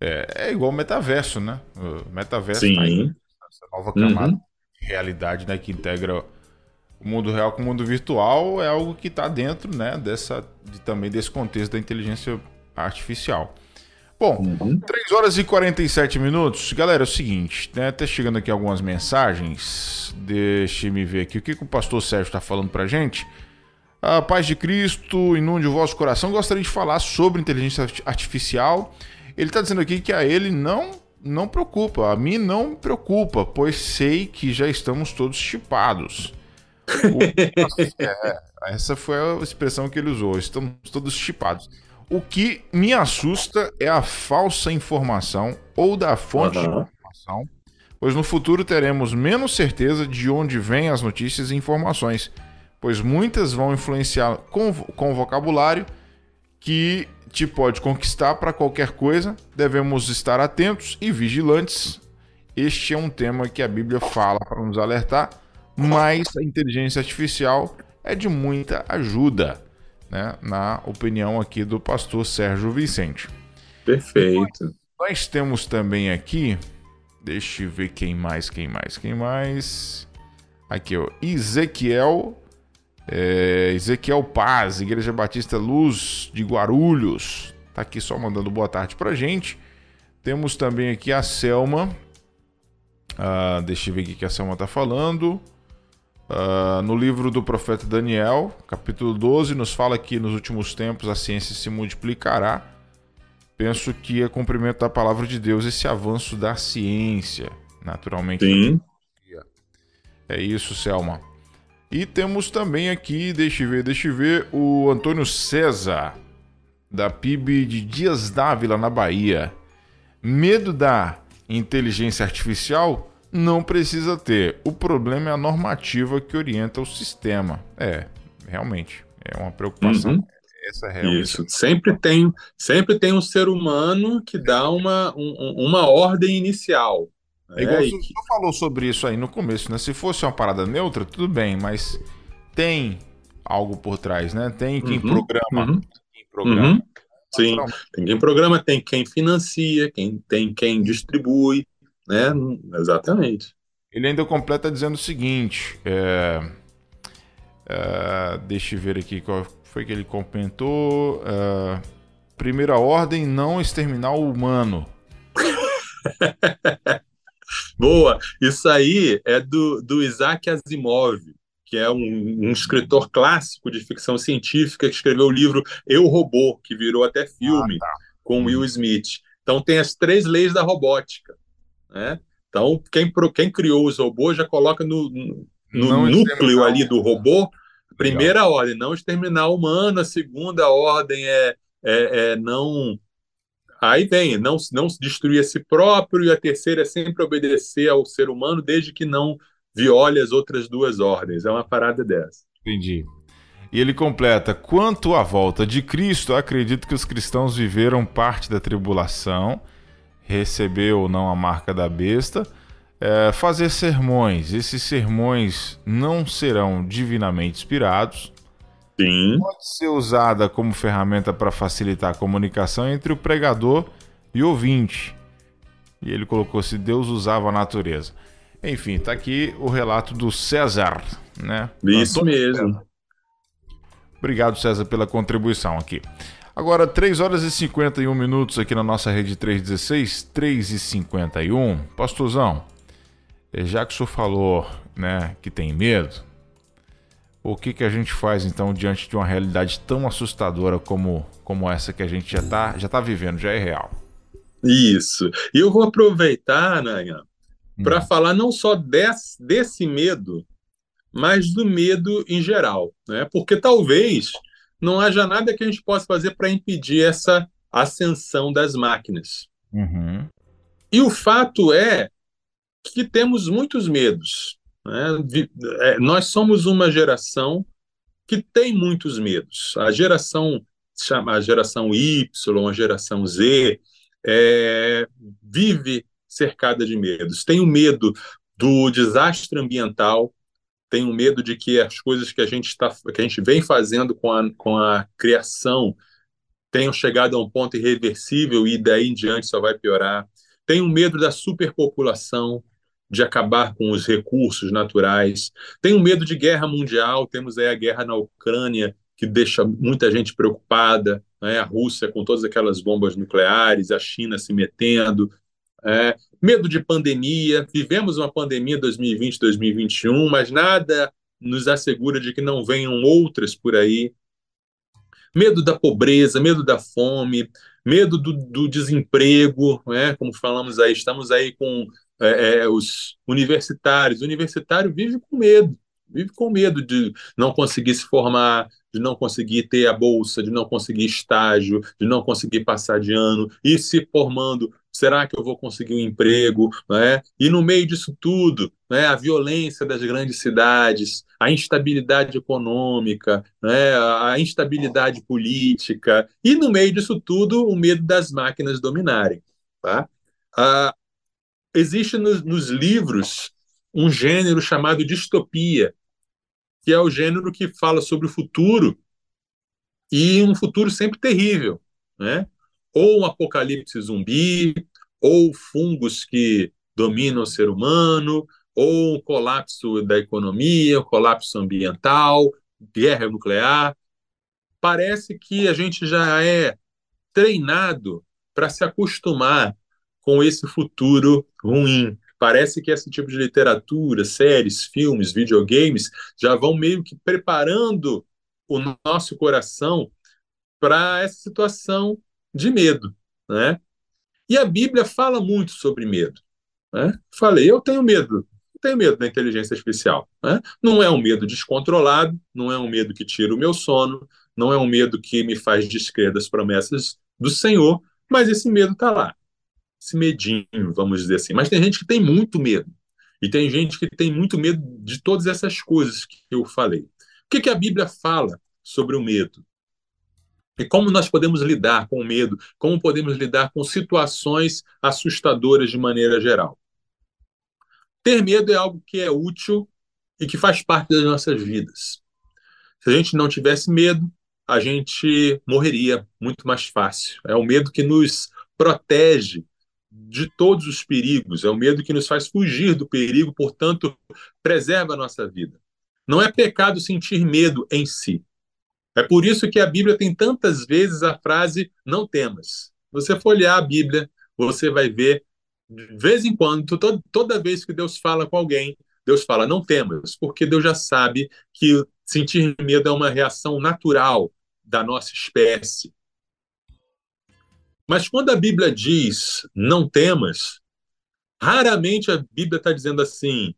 É, é igual o metaverso, né? O metaverso Sim. Tá aí, essa nova camada uhum. realidade né, que integra o mundo real com o mundo virtual é algo que está dentro né, dessa, de, também desse contexto da inteligência artificial. Bom, uhum. 3 horas e 47 minutos. Galera, é o seguinte, né? Tá chegando aqui algumas mensagens. Deixa me ver aqui o que, que o pastor Sérgio está falando pra gente. A paz de Cristo inunde o vosso coração. Gostaria de falar sobre inteligência artificial. Ele está dizendo aqui que a ele não não preocupa, a mim não me preocupa, pois sei que já estamos todos chipados. O... é, essa foi a expressão que ele usou, estamos todos chipados. O que me assusta é a falsa informação ou da fonte uhum. de informação, pois no futuro teremos menos certeza de onde vêm as notícias e informações, pois muitas vão influenciar com, com vocabulário que te pode conquistar para qualquer coisa. Devemos estar atentos e vigilantes. Este é um tema que a Bíblia fala para nos alertar, mas a inteligência artificial é de muita ajuda né, na opinião aqui do pastor Sérgio Vicente. Perfeito. Nós, nós temos também aqui, deixa eu ver quem mais, quem mais, quem mais. Aqui, ó, Ezequiel, é, Ezequiel Paz, Igreja Batista Luz de Guarulhos, tá aqui só mandando boa tarde pra gente. Temos também aqui a Selma, uh, deixa eu ver o que a Selma tá falando. Uh, no livro do profeta Daniel, capítulo 12, nos fala que nos últimos tempos a ciência se multiplicará. Penso que é cumprimento da palavra de Deus esse avanço da ciência, naturalmente. Sim. É isso, Selma. E temos também aqui, deixa eu ver, deixa eu ver, o Antônio César, da PIB de Dias Dávila, na Bahia. Medo da inteligência artificial? Não precisa ter. O problema é a normativa que orienta o sistema. É, realmente, é uma preocupação. Uhum. Essa é. Isso, sempre tem, sempre tem um ser humano que dá uma, um, uma ordem inicial. É igual é, você que... falou sobre isso aí no começo, né? Se fosse uma parada neutra, tudo bem, mas tem algo por trás, né? Tem quem uhum, programa. Uhum, quem programa. Uhum, sim, tem quem programa, tem quem financia, quem tem quem distribui, né? Exatamente. Ele ainda completa dizendo o seguinte: é, é, deixa eu ver aqui qual foi que ele comentou. É, primeira ordem: não exterminar o humano. Boa! Isso aí é do, do Isaac Asimov, que é um, um, escritor clássico de ficção científica que escreveu o livro Eu Robô, que virou até filme ah, tá. com Will Smith. Então tem as três leis da robótica. Né? Então, quem, quem criou os robôs já coloca no, no núcleo ali do robô, primeira Legal. ordem, não exterminar o humano, a segunda ordem é, é, é não. Aí vem, não, não destruir a si próprio, e a terceira é sempre obedecer ao ser humano, desde que não viole as outras duas ordens. É uma parada dessa. Entendi. E ele completa: quanto à volta de Cristo, acredito que os cristãos viveram parte da tribulação receber ou não a marca da besta, é, fazer sermões. Esses sermões não serão divinamente inspirados. Sim. Pode ser usada como ferramenta para facilitar a comunicação entre o pregador e o ouvinte. E ele colocou se Deus usava a natureza. Enfim, tá aqui o relato do César, né? Isso Antônio mesmo. César. Obrigado, César, pela contribuição aqui. Agora, 3 horas e 51 minutos aqui na nossa rede 316, 3 e 51. Pastorzão, eh, já que o senhor falou né, que tem medo, o que, que a gente faz então diante de uma realidade tão assustadora como, como essa que a gente já está já tá vivendo, já é real? Isso. E eu vou aproveitar, Nanha, hum. para falar não só desse, desse medo, mas do medo em geral. Né? Porque talvez não haja nada que a gente possa fazer para impedir essa ascensão das máquinas. Uhum. E o fato é que temos muitos medos. Né? É, nós somos uma geração que tem muitos medos. A geração a geração Y, a geração Z, é, vive cercada de medos. Tem o medo do desastre ambiental, tenho medo de que as coisas que a gente está que a gente vem fazendo com a, com a criação tenham chegado a um ponto irreversível e daí em diante só vai piorar. Tenho medo da superpopulação, de acabar com os recursos naturais. Um medo de guerra mundial, temos aí a guerra na Ucrânia, que deixa muita gente preocupada, né? a Rússia com todas aquelas bombas nucleares, a China se metendo, é, medo de pandemia, vivemos uma pandemia 2020, 2021, mas nada nos assegura de que não venham outras por aí. Medo da pobreza, medo da fome, medo do, do desemprego, né? como falamos aí, estamos aí com é, é, os universitários. O universitário vive com medo, vive com medo de não conseguir se formar, de não conseguir ter a bolsa, de não conseguir estágio, de não conseguir passar de ano, e se formando, será que eu vou conseguir um emprego? Né? E no meio disso tudo, né, a violência das grandes cidades, a instabilidade econômica, né, a instabilidade política, e no meio disso tudo, o medo das máquinas dominarem. Tá? Ah, existe nos, nos livros um gênero chamado distopia, que é o gênero que fala sobre o futuro e um futuro sempre terrível, né? Ou um apocalipse zumbi, ou fungos que dominam o ser humano, ou um colapso da economia, um colapso ambiental, guerra nuclear. Parece que a gente já é treinado para se acostumar com esse futuro ruim, Parece que esse tipo de literatura, séries, filmes, videogames, já vão meio que preparando o nosso coração para essa situação de medo, né? E a Bíblia fala muito sobre medo. Né? Falei, eu tenho medo, eu tenho medo da inteligência artificial. Né? Não é um medo descontrolado, não é um medo que tira o meu sono, não é um medo que me faz descrer das promessas do Senhor, mas esse medo está lá esse medinho, vamos dizer assim. Mas tem gente que tem muito medo. E tem gente que tem muito medo de todas essas coisas que eu falei. O que, que a Bíblia fala sobre o medo? E como nós podemos lidar com o medo? Como podemos lidar com situações assustadoras de maneira geral? Ter medo é algo que é útil e que faz parte das nossas vidas. Se a gente não tivesse medo, a gente morreria muito mais fácil. É o medo que nos protege de todos os perigos, é o medo que nos faz fugir do perigo, portanto, preserva a nossa vida. Não é pecado sentir medo em si. É por isso que a Bíblia tem tantas vezes a frase não temas. Você for olhar a Bíblia, você vai ver, de vez em quando, toda, toda vez que Deus fala com alguém, Deus fala não temas, porque Deus já sabe que sentir medo é uma reação natural da nossa espécie. Mas quando a Bíblia diz não temas, raramente a Bíblia está dizendo assim: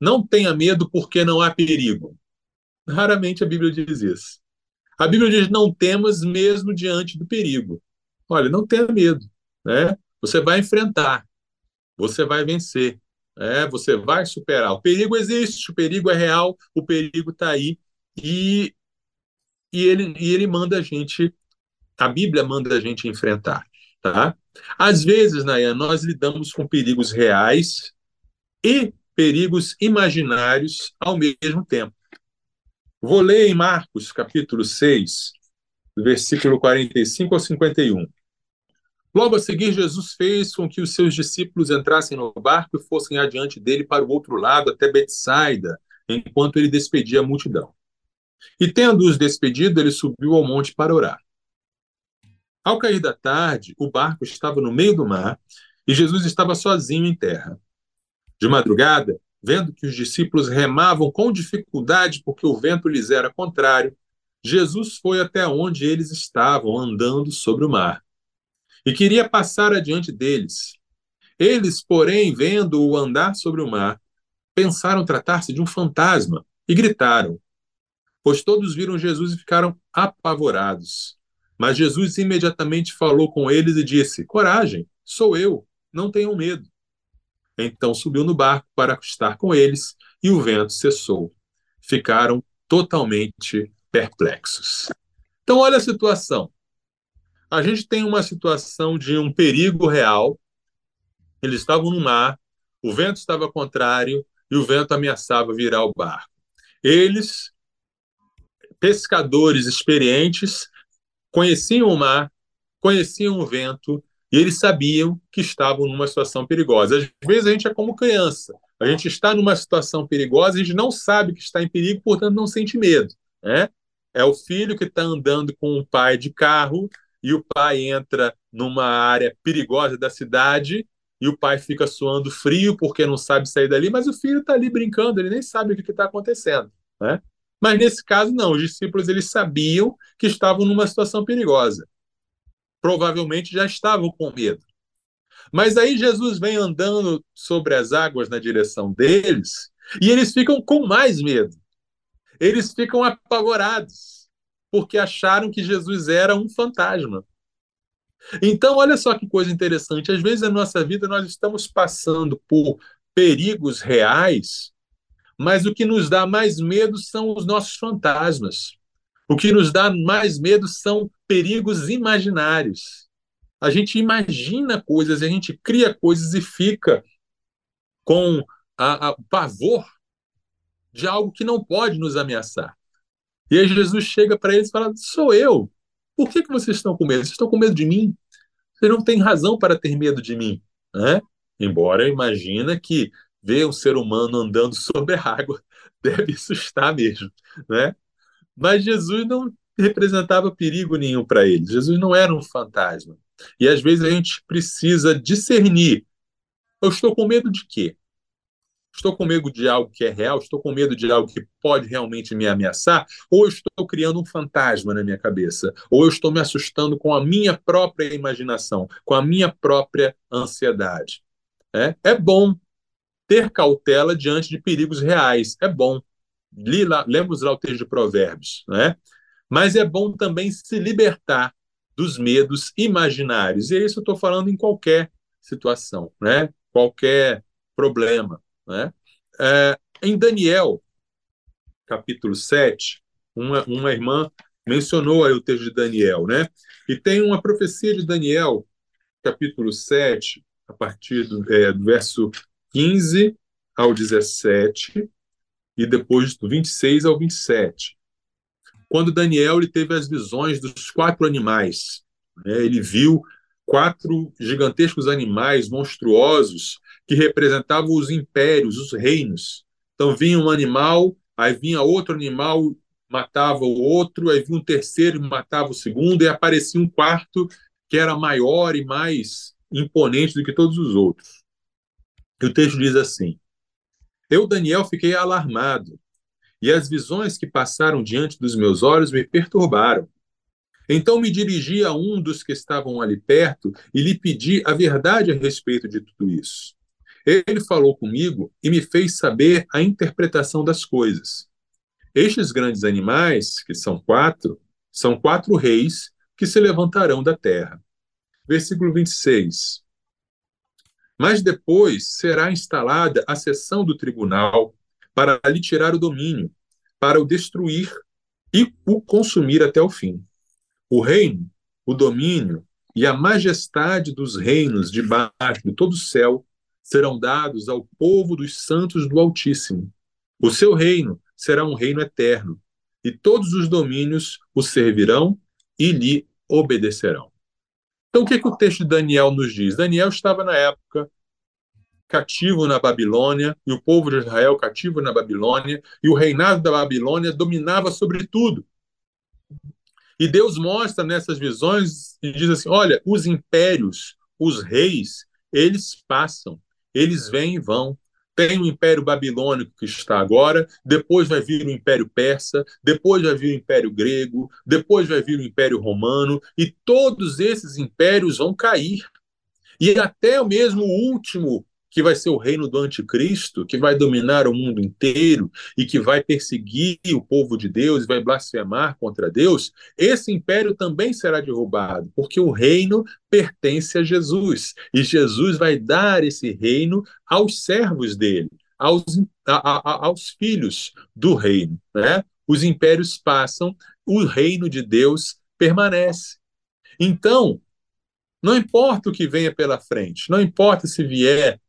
não tenha medo porque não há perigo. Raramente a Bíblia diz isso. A Bíblia diz não temas mesmo diante do perigo. Olha, não tenha medo, né? Você vai enfrentar, você vai vencer, né? Você vai superar. O perigo existe, o perigo é real, o perigo está aí e e ele e ele manda a gente a Bíblia manda a gente enfrentar. Tá? Às vezes, Nayan, nós lidamos com perigos reais e perigos imaginários ao mesmo tempo. Vou ler em Marcos, capítulo 6, versículo 45 ao 51. Logo a seguir, Jesus fez com que os seus discípulos entrassem no barco e fossem adiante dele para o outro lado, até Betsaida, enquanto ele despedia a multidão. E tendo-os despedido, ele subiu ao monte para orar. Ao cair da tarde, o barco estava no meio do mar e Jesus estava sozinho em terra. De madrugada, vendo que os discípulos remavam com dificuldade porque o vento lhes era contrário, Jesus foi até onde eles estavam andando sobre o mar e queria passar adiante deles. Eles, porém, vendo-o andar sobre o mar, pensaram tratar-se de um fantasma e gritaram, pois todos viram Jesus e ficaram apavorados. Mas Jesus imediatamente falou com eles e disse: Coragem, sou eu, não tenham medo. Então subiu no barco para estar com eles e o vento cessou. Ficaram totalmente perplexos. Então, olha a situação. A gente tem uma situação de um perigo real. Eles estavam no mar, o vento estava contrário e o vento ameaçava virar o barco. Eles, pescadores experientes, conheciam o mar, conheciam o vento e eles sabiam que estavam numa situação perigosa. Às vezes a gente é como criança. A gente está numa situação perigosa, a gente não sabe que está em perigo, portanto não sente medo. Né? É o filho que está andando com o pai de carro e o pai entra numa área perigosa da cidade e o pai fica suando frio porque não sabe sair dali, mas o filho está ali brincando, ele nem sabe o que está acontecendo. Né? Mas nesse caso, não, os discípulos eles sabiam que estavam numa situação perigosa. Provavelmente já estavam com medo. Mas aí Jesus vem andando sobre as águas na direção deles e eles ficam com mais medo. Eles ficam apavorados porque acharam que Jesus era um fantasma. Então, olha só que coisa interessante. Às vezes na nossa vida nós estamos passando por perigos reais, mas o que nos dá mais medo são os nossos fantasmas. O que nos dá mais medo são perigos imaginários. A gente imagina coisas, a gente cria coisas e fica com a, a pavor de algo que não pode nos ameaçar. E aí Jesus chega para eles e fala: Sou eu. Por que, que vocês estão com medo? Vocês estão com medo de mim? Vocês não têm razão para ter medo de mim. Né? Embora imagina que ver um ser humano andando sobre a água deve assustar mesmo. Né? Mas Jesus não representava perigo nenhum para eles. Jesus não era um fantasma. E às vezes a gente precisa discernir. Eu estou com medo de quê? Estou com medo de algo que é real? Estou com medo de algo que pode realmente me ameaçar? Ou eu estou criando um fantasma na minha cabeça? Ou eu estou me assustando com a minha própria imaginação, com a minha própria ansiedade? É, é bom ter cautela diante de perigos reais. É bom. Lemos lá o texto de Provérbios, né? Mas é bom também se libertar dos medos imaginários. E é isso eu estou falando em qualquer situação, né? qualquer problema. Né? É, em Daniel, capítulo 7, uma, uma irmã mencionou aí o texto de Daniel, né? E tem uma profecia de Daniel, capítulo 7, a partir do, é, do verso 15 ao 17, e depois do 26 ao 27 quando Daniel ele teve as visões dos quatro animais. Né? Ele viu quatro gigantescos animais monstruosos que representavam os impérios, os reinos. Então vinha um animal, aí vinha outro animal, matava o outro, aí vinha um terceiro matava o segundo, e aparecia um quarto que era maior e mais imponente do que todos os outros. E o texto diz assim: Eu, Daniel, fiquei alarmado e as visões que passaram diante dos meus olhos me perturbaram. Então me dirigi a um dos que estavam ali perto e lhe pedi a verdade a respeito de tudo isso. Ele falou comigo e me fez saber a interpretação das coisas. Estes grandes animais, que são quatro, são quatro reis que se levantarão da terra. Versículo 26. Mas depois será instalada a sessão do tribunal para lhe tirar o domínio, para o destruir e o consumir até o fim. O reino, o domínio e a majestade dos reinos debaixo de todo o céu serão dados ao povo dos santos do Altíssimo. O seu reino será um reino eterno, e todos os domínios o servirão e lhe obedecerão. Então, o que, que o texto de Daniel nos diz? Daniel estava na época cativo na Babilônia, e o povo de Israel cativo na Babilônia, e o reinado da Babilônia dominava sobre tudo. E Deus mostra nessas visões e diz assim: olha, os impérios, os reis, eles passam, eles vêm e vão. Tem o Império Babilônico que está agora, depois vai vir o Império Persa, depois vai vir o Império Grego, depois vai vir o Império Romano, e todos esses impérios vão cair. E até mesmo o último que vai ser o reino do anticristo, que vai dominar o mundo inteiro e que vai perseguir o povo de Deus, vai blasfemar contra Deus, esse império também será derrubado, porque o reino pertence a Jesus. E Jesus vai dar esse reino aos servos dele, aos, a, a, aos filhos do reino. Né? Os impérios passam, o reino de Deus permanece. Então, não importa o que venha pela frente, não importa se vier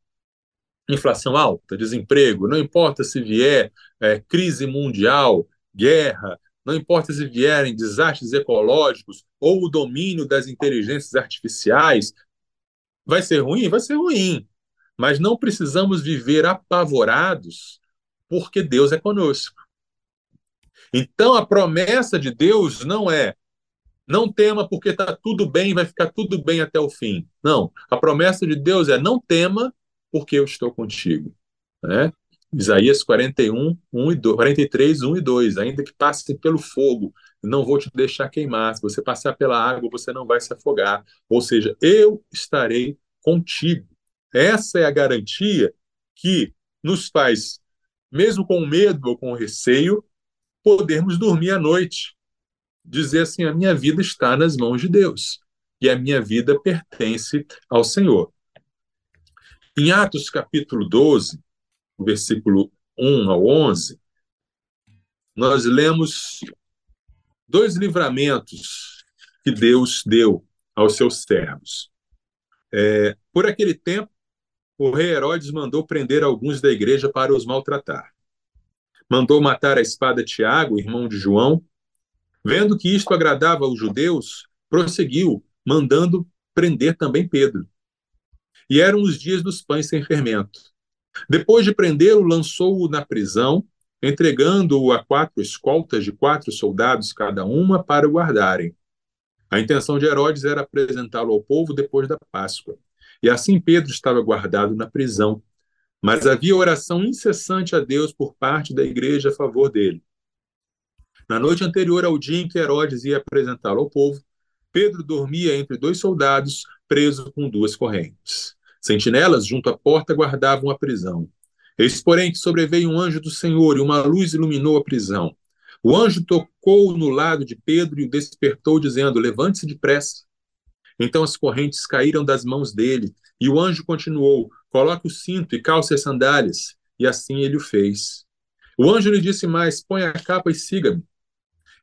inflação alta, desemprego, não importa se vier é, crise mundial, guerra, não importa se vierem desastres ecológicos ou o domínio das inteligências artificiais, vai ser ruim? Vai ser ruim. mas não precisamos viver apavorados porque Deus é conosco. Então a promessa de Deus não é não tema porque está tudo bem, vai ficar tudo bem até o fim. Não, a promessa de Deus é não tema porque eu estou contigo. Né? Isaías 41, 1 e 2, 43, 1 e 2. Ainda que passe pelo fogo, não vou te deixar queimar. Se você passar pela água, você não vai se afogar. Ou seja, eu estarei contigo. Essa é a garantia que nos faz, mesmo com medo ou com receio, podermos dormir à noite. Dizer assim: a minha vida está nas mãos de Deus e a minha vida pertence ao Senhor. Em Atos capítulo 12, versículo 1 ao 11, nós lemos dois livramentos que Deus deu aos seus servos. É, por aquele tempo, o rei Herodes mandou prender alguns da igreja para os maltratar. Mandou matar a espada Tiago, irmão de João. Vendo que isto agradava aos judeus, prosseguiu, mandando prender também Pedro. E eram os dias dos pães sem fermento. Depois de prendê-lo, lançou-o na prisão, entregando-o a quatro escoltas de quatro soldados cada uma para o guardarem. A intenção de Herodes era apresentá-lo ao povo depois da Páscoa. E assim Pedro estava guardado na prisão. Mas havia oração incessante a Deus por parte da igreja a favor dele. Na noite anterior ao dia em que Herodes ia apresentá-lo ao povo, Pedro dormia entre dois soldados, preso com duas correntes. Sentinelas junto à porta guardavam a prisão. Eis, porém, que sobreveio um anjo do Senhor e uma luz iluminou a prisão. O anjo tocou no lado de Pedro e o despertou, dizendo: Levante-se depressa. Então as correntes caíram das mãos dele, e o anjo continuou: Coloque o cinto e calce as sandálias. E assim ele o fez. O anjo lhe disse mais: Põe a capa e siga-me.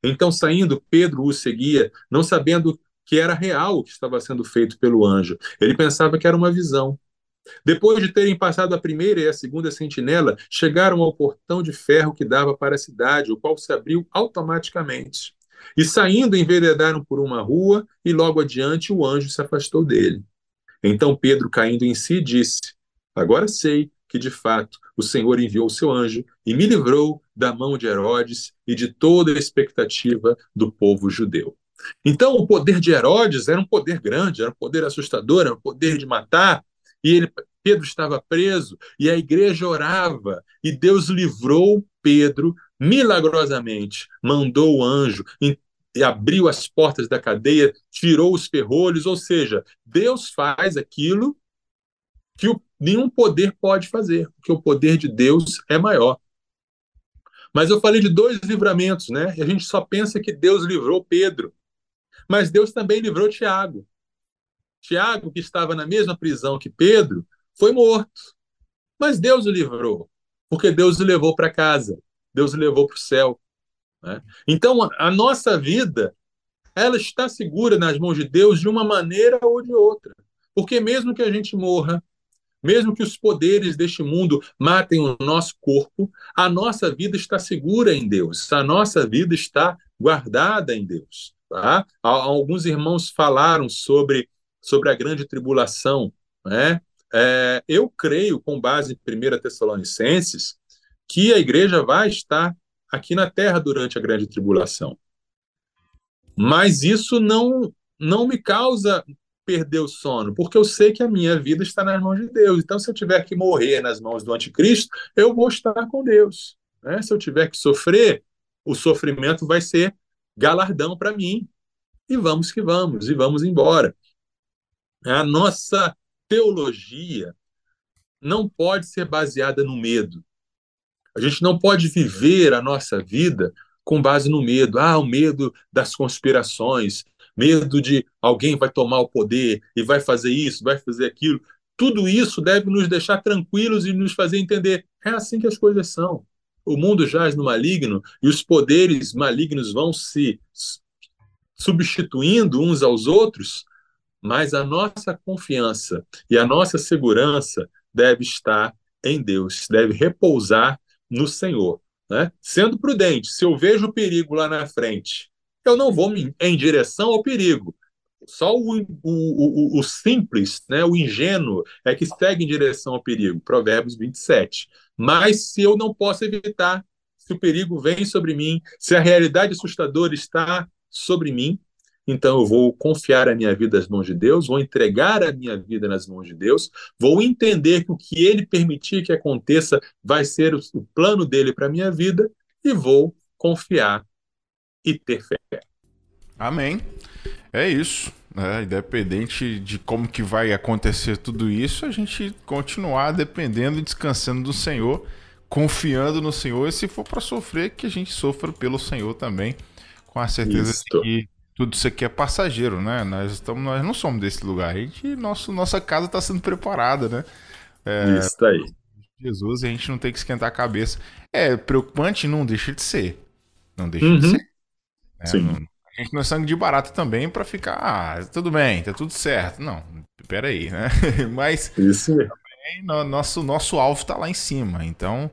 Então, saindo, Pedro o seguia, não sabendo que era real o que estava sendo feito pelo anjo. Ele pensava que era uma visão. Depois de terem passado a primeira e a segunda sentinela, chegaram ao portão de ferro que dava para a cidade, o qual se abriu automaticamente. E saindo, enveredaram por uma rua, e logo adiante o anjo se afastou dele. Então Pedro, caindo em si, disse: Agora sei que de fato o Senhor enviou seu anjo e me livrou da mão de Herodes e de toda a expectativa do povo judeu. Então, o poder de Herodes era um poder grande, era um poder assustador, era um poder de matar, e ele, Pedro estava preso e a igreja orava e Deus livrou Pedro milagrosamente, mandou o anjo e abriu as portas da cadeia, tirou os ferrolhos, ou seja, Deus faz aquilo que o, nenhum poder pode fazer, porque o poder de Deus é maior. Mas eu falei de dois livramentos, né? E a gente só pensa que Deus livrou Pedro, mas Deus também livrou Tiago. Tiago, que estava na mesma prisão que Pedro, foi morto. Mas Deus o livrou, porque Deus o levou para casa, Deus o levou para o céu. Né? Então, a nossa vida, ela está segura nas mãos de Deus de uma maneira ou de outra. Porque mesmo que a gente morra, mesmo que os poderes deste mundo matem o nosso corpo, a nossa vida está segura em Deus, a nossa vida está guardada em Deus. Tá? Alguns irmãos falaram sobre sobre a grande tribulação. Né? É, eu creio, com base em 1 Tessalonicenses, que a igreja vai estar aqui na terra durante a grande tribulação. Mas isso não, não me causa perder o sono, porque eu sei que a minha vida está nas mãos de Deus. Então, se eu tiver que morrer nas mãos do anticristo, eu vou estar com Deus. Né? Se eu tiver que sofrer, o sofrimento vai ser galardão para mim. E vamos que vamos, e vamos embora. A nossa teologia não pode ser baseada no medo. A gente não pode viver a nossa vida com base no medo. Ah, o medo das conspirações, medo de alguém vai tomar o poder e vai fazer isso, vai fazer aquilo. Tudo isso deve nos deixar tranquilos e nos fazer entender. É assim que as coisas são. O mundo jaz no maligno e os poderes malignos vão se substituindo uns aos outros mas a nossa confiança e a nossa segurança deve estar em Deus, deve repousar no Senhor. Né? Sendo prudente, se eu vejo o perigo lá na frente, eu não vou em direção ao perigo, só o, o, o, o, simples, né, o ingênuo, é que segue em direção ao perigo. Provérbios 27. Mas se eu não posso evitar, se o perigo vem sobre mim, se a realidade assustadora está sobre mim, então eu vou confiar a minha vida nas mãos de Deus, vou entregar a minha vida nas mãos de Deus, vou entender que o que Ele permitir que aconteça vai ser o, o plano dele para a minha vida e vou confiar e ter fé. Amém. É isso. É, independente de como que vai acontecer tudo isso, a gente continuar dependendo e descansando do Senhor, confiando no Senhor, e se for para sofrer, que a gente sofra pelo Senhor também, com a certeza isso. de que tudo isso aqui é passageiro, né? Nós, estamos, nós não somos desse lugar. A gente, nosso, nossa casa está sendo preparada, né? É, isso aí. Jesus, a gente não tem que esquentar a cabeça. É preocupante, não deixa de ser. Não deixa uhum. de ser. É, Sim. Não, a gente não é sangue de barata também para ficar, ah, tudo bem, tá tudo certo. Não, peraí, né? Mas Isso também, no, nosso, nosso alvo tá lá em cima. Então,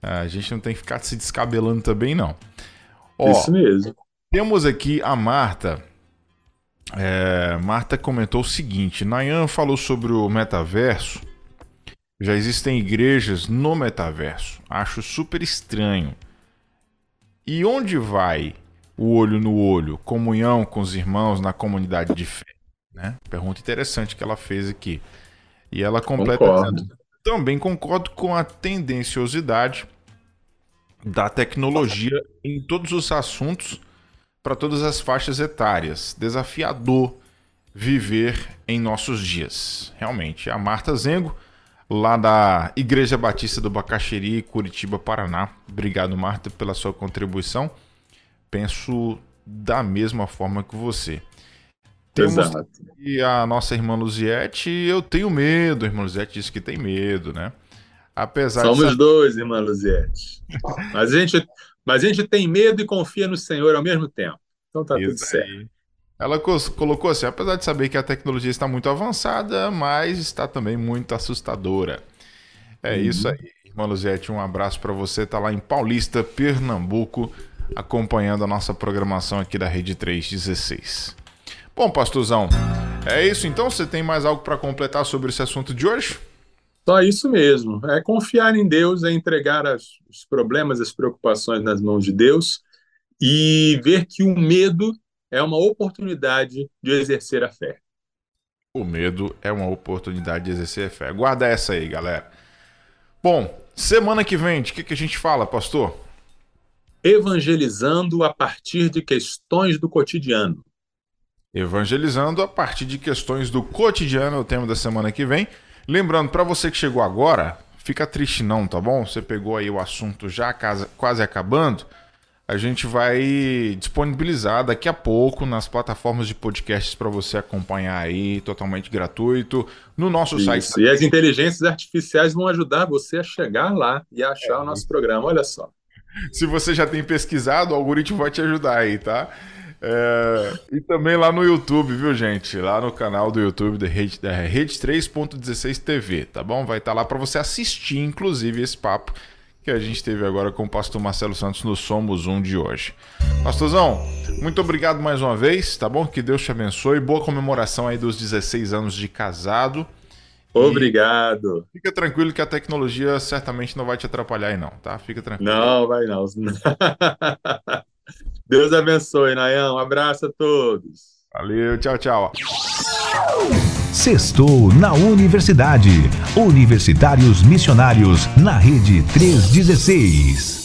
a gente não tem que ficar se descabelando também, não. Ó, Isso mesmo. Temos aqui a Marta. É, Marta comentou o seguinte: Nayan falou sobre o metaverso. Já existem igrejas no metaverso. Acho super estranho. E onde vai o olho no olho, comunhão com os irmãos na comunidade de fé? Né? Pergunta interessante que ela fez aqui. E ela completa concordo. também concordo com a tendenciosidade da tecnologia em todos os assuntos para todas as faixas etárias. Desafiador viver em nossos dias. Realmente. A Marta Zengo, lá da Igreja Batista do Bacaxeri, Curitiba, Paraná. Obrigado, Marta, pela sua contribuição. Penso da mesma forma que você. Temos Exato. e a nossa irmã Luziette, eu tenho medo. A irmã Luziette disse que tem medo, né? Apesar Somos de... dois, irmã Luziette. Mas a gente mas a gente tem medo e confia no Senhor ao mesmo tempo. Então tá Isso tudo certo. Aí. Ela colocou assim: apesar de saber que a tecnologia está muito avançada, mas está também muito assustadora. É uhum. isso aí. Irmã Luzete, um abraço para você. Está lá em Paulista, Pernambuco, acompanhando a nossa programação aqui da Rede 316. Bom, pastorzão, é isso então? Você tem mais algo para completar sobre esse assunto de hoje? Só isso mesmo. É confiar em Deus, é entregar as, os problemas, as preocupações nas mãos de Deus e ver que o medo é uma oportunidade de exercer a fé. O medo é uma oportunidade de exercer a fé. Guarda essa aí, galera. Bom, semana que vem, de que, que a gente fala, pastor? Evangelizando a partir de questões do cotidiano. Evangelizando a partir de questões do cotidiano é o tema da semana que vem. Lembrando, para você que chegou agora, fica triste não, tá bom? Você pegou aí o assunto já quase acabando. A gente vai disponibilizar daqui a pouco nas plataformas de podcasts para você acompanhar aí, totalmente gratuito, no nosso Isso. site. E as inteligências artificiais vão ajudar você a chegar lá e achar é. o nosso programa, olha só. Se você já tem pesquisado, o algoritmo vai te ajudar aí, tá? É, e também lá no YouTube, viu, gente? Lá no canal do YouTube da Rede, da Rede 3.16 TV, tá bom? Vai estar tá lá para você assistir, inclusive, esse papo que a gente teve agora com o pastor Marcelo Santos no Somos Um de hoje. Pastorzão, muito obrigado mais uma vez, tá bom? Que Deus te abençoe. Boa comemoração aí dos 16 anos de casado. Obrigado. E fica tranquilo que a tecnologia certamente não vai te atrapalhar aí não, tá? Fica tranquilo. Não, vai não. Deus abençoe, Nayan. Um abraço a todos. Valeu, tchau, tchau. Sextou na Universidade. Universitários Missionários na Rede 316.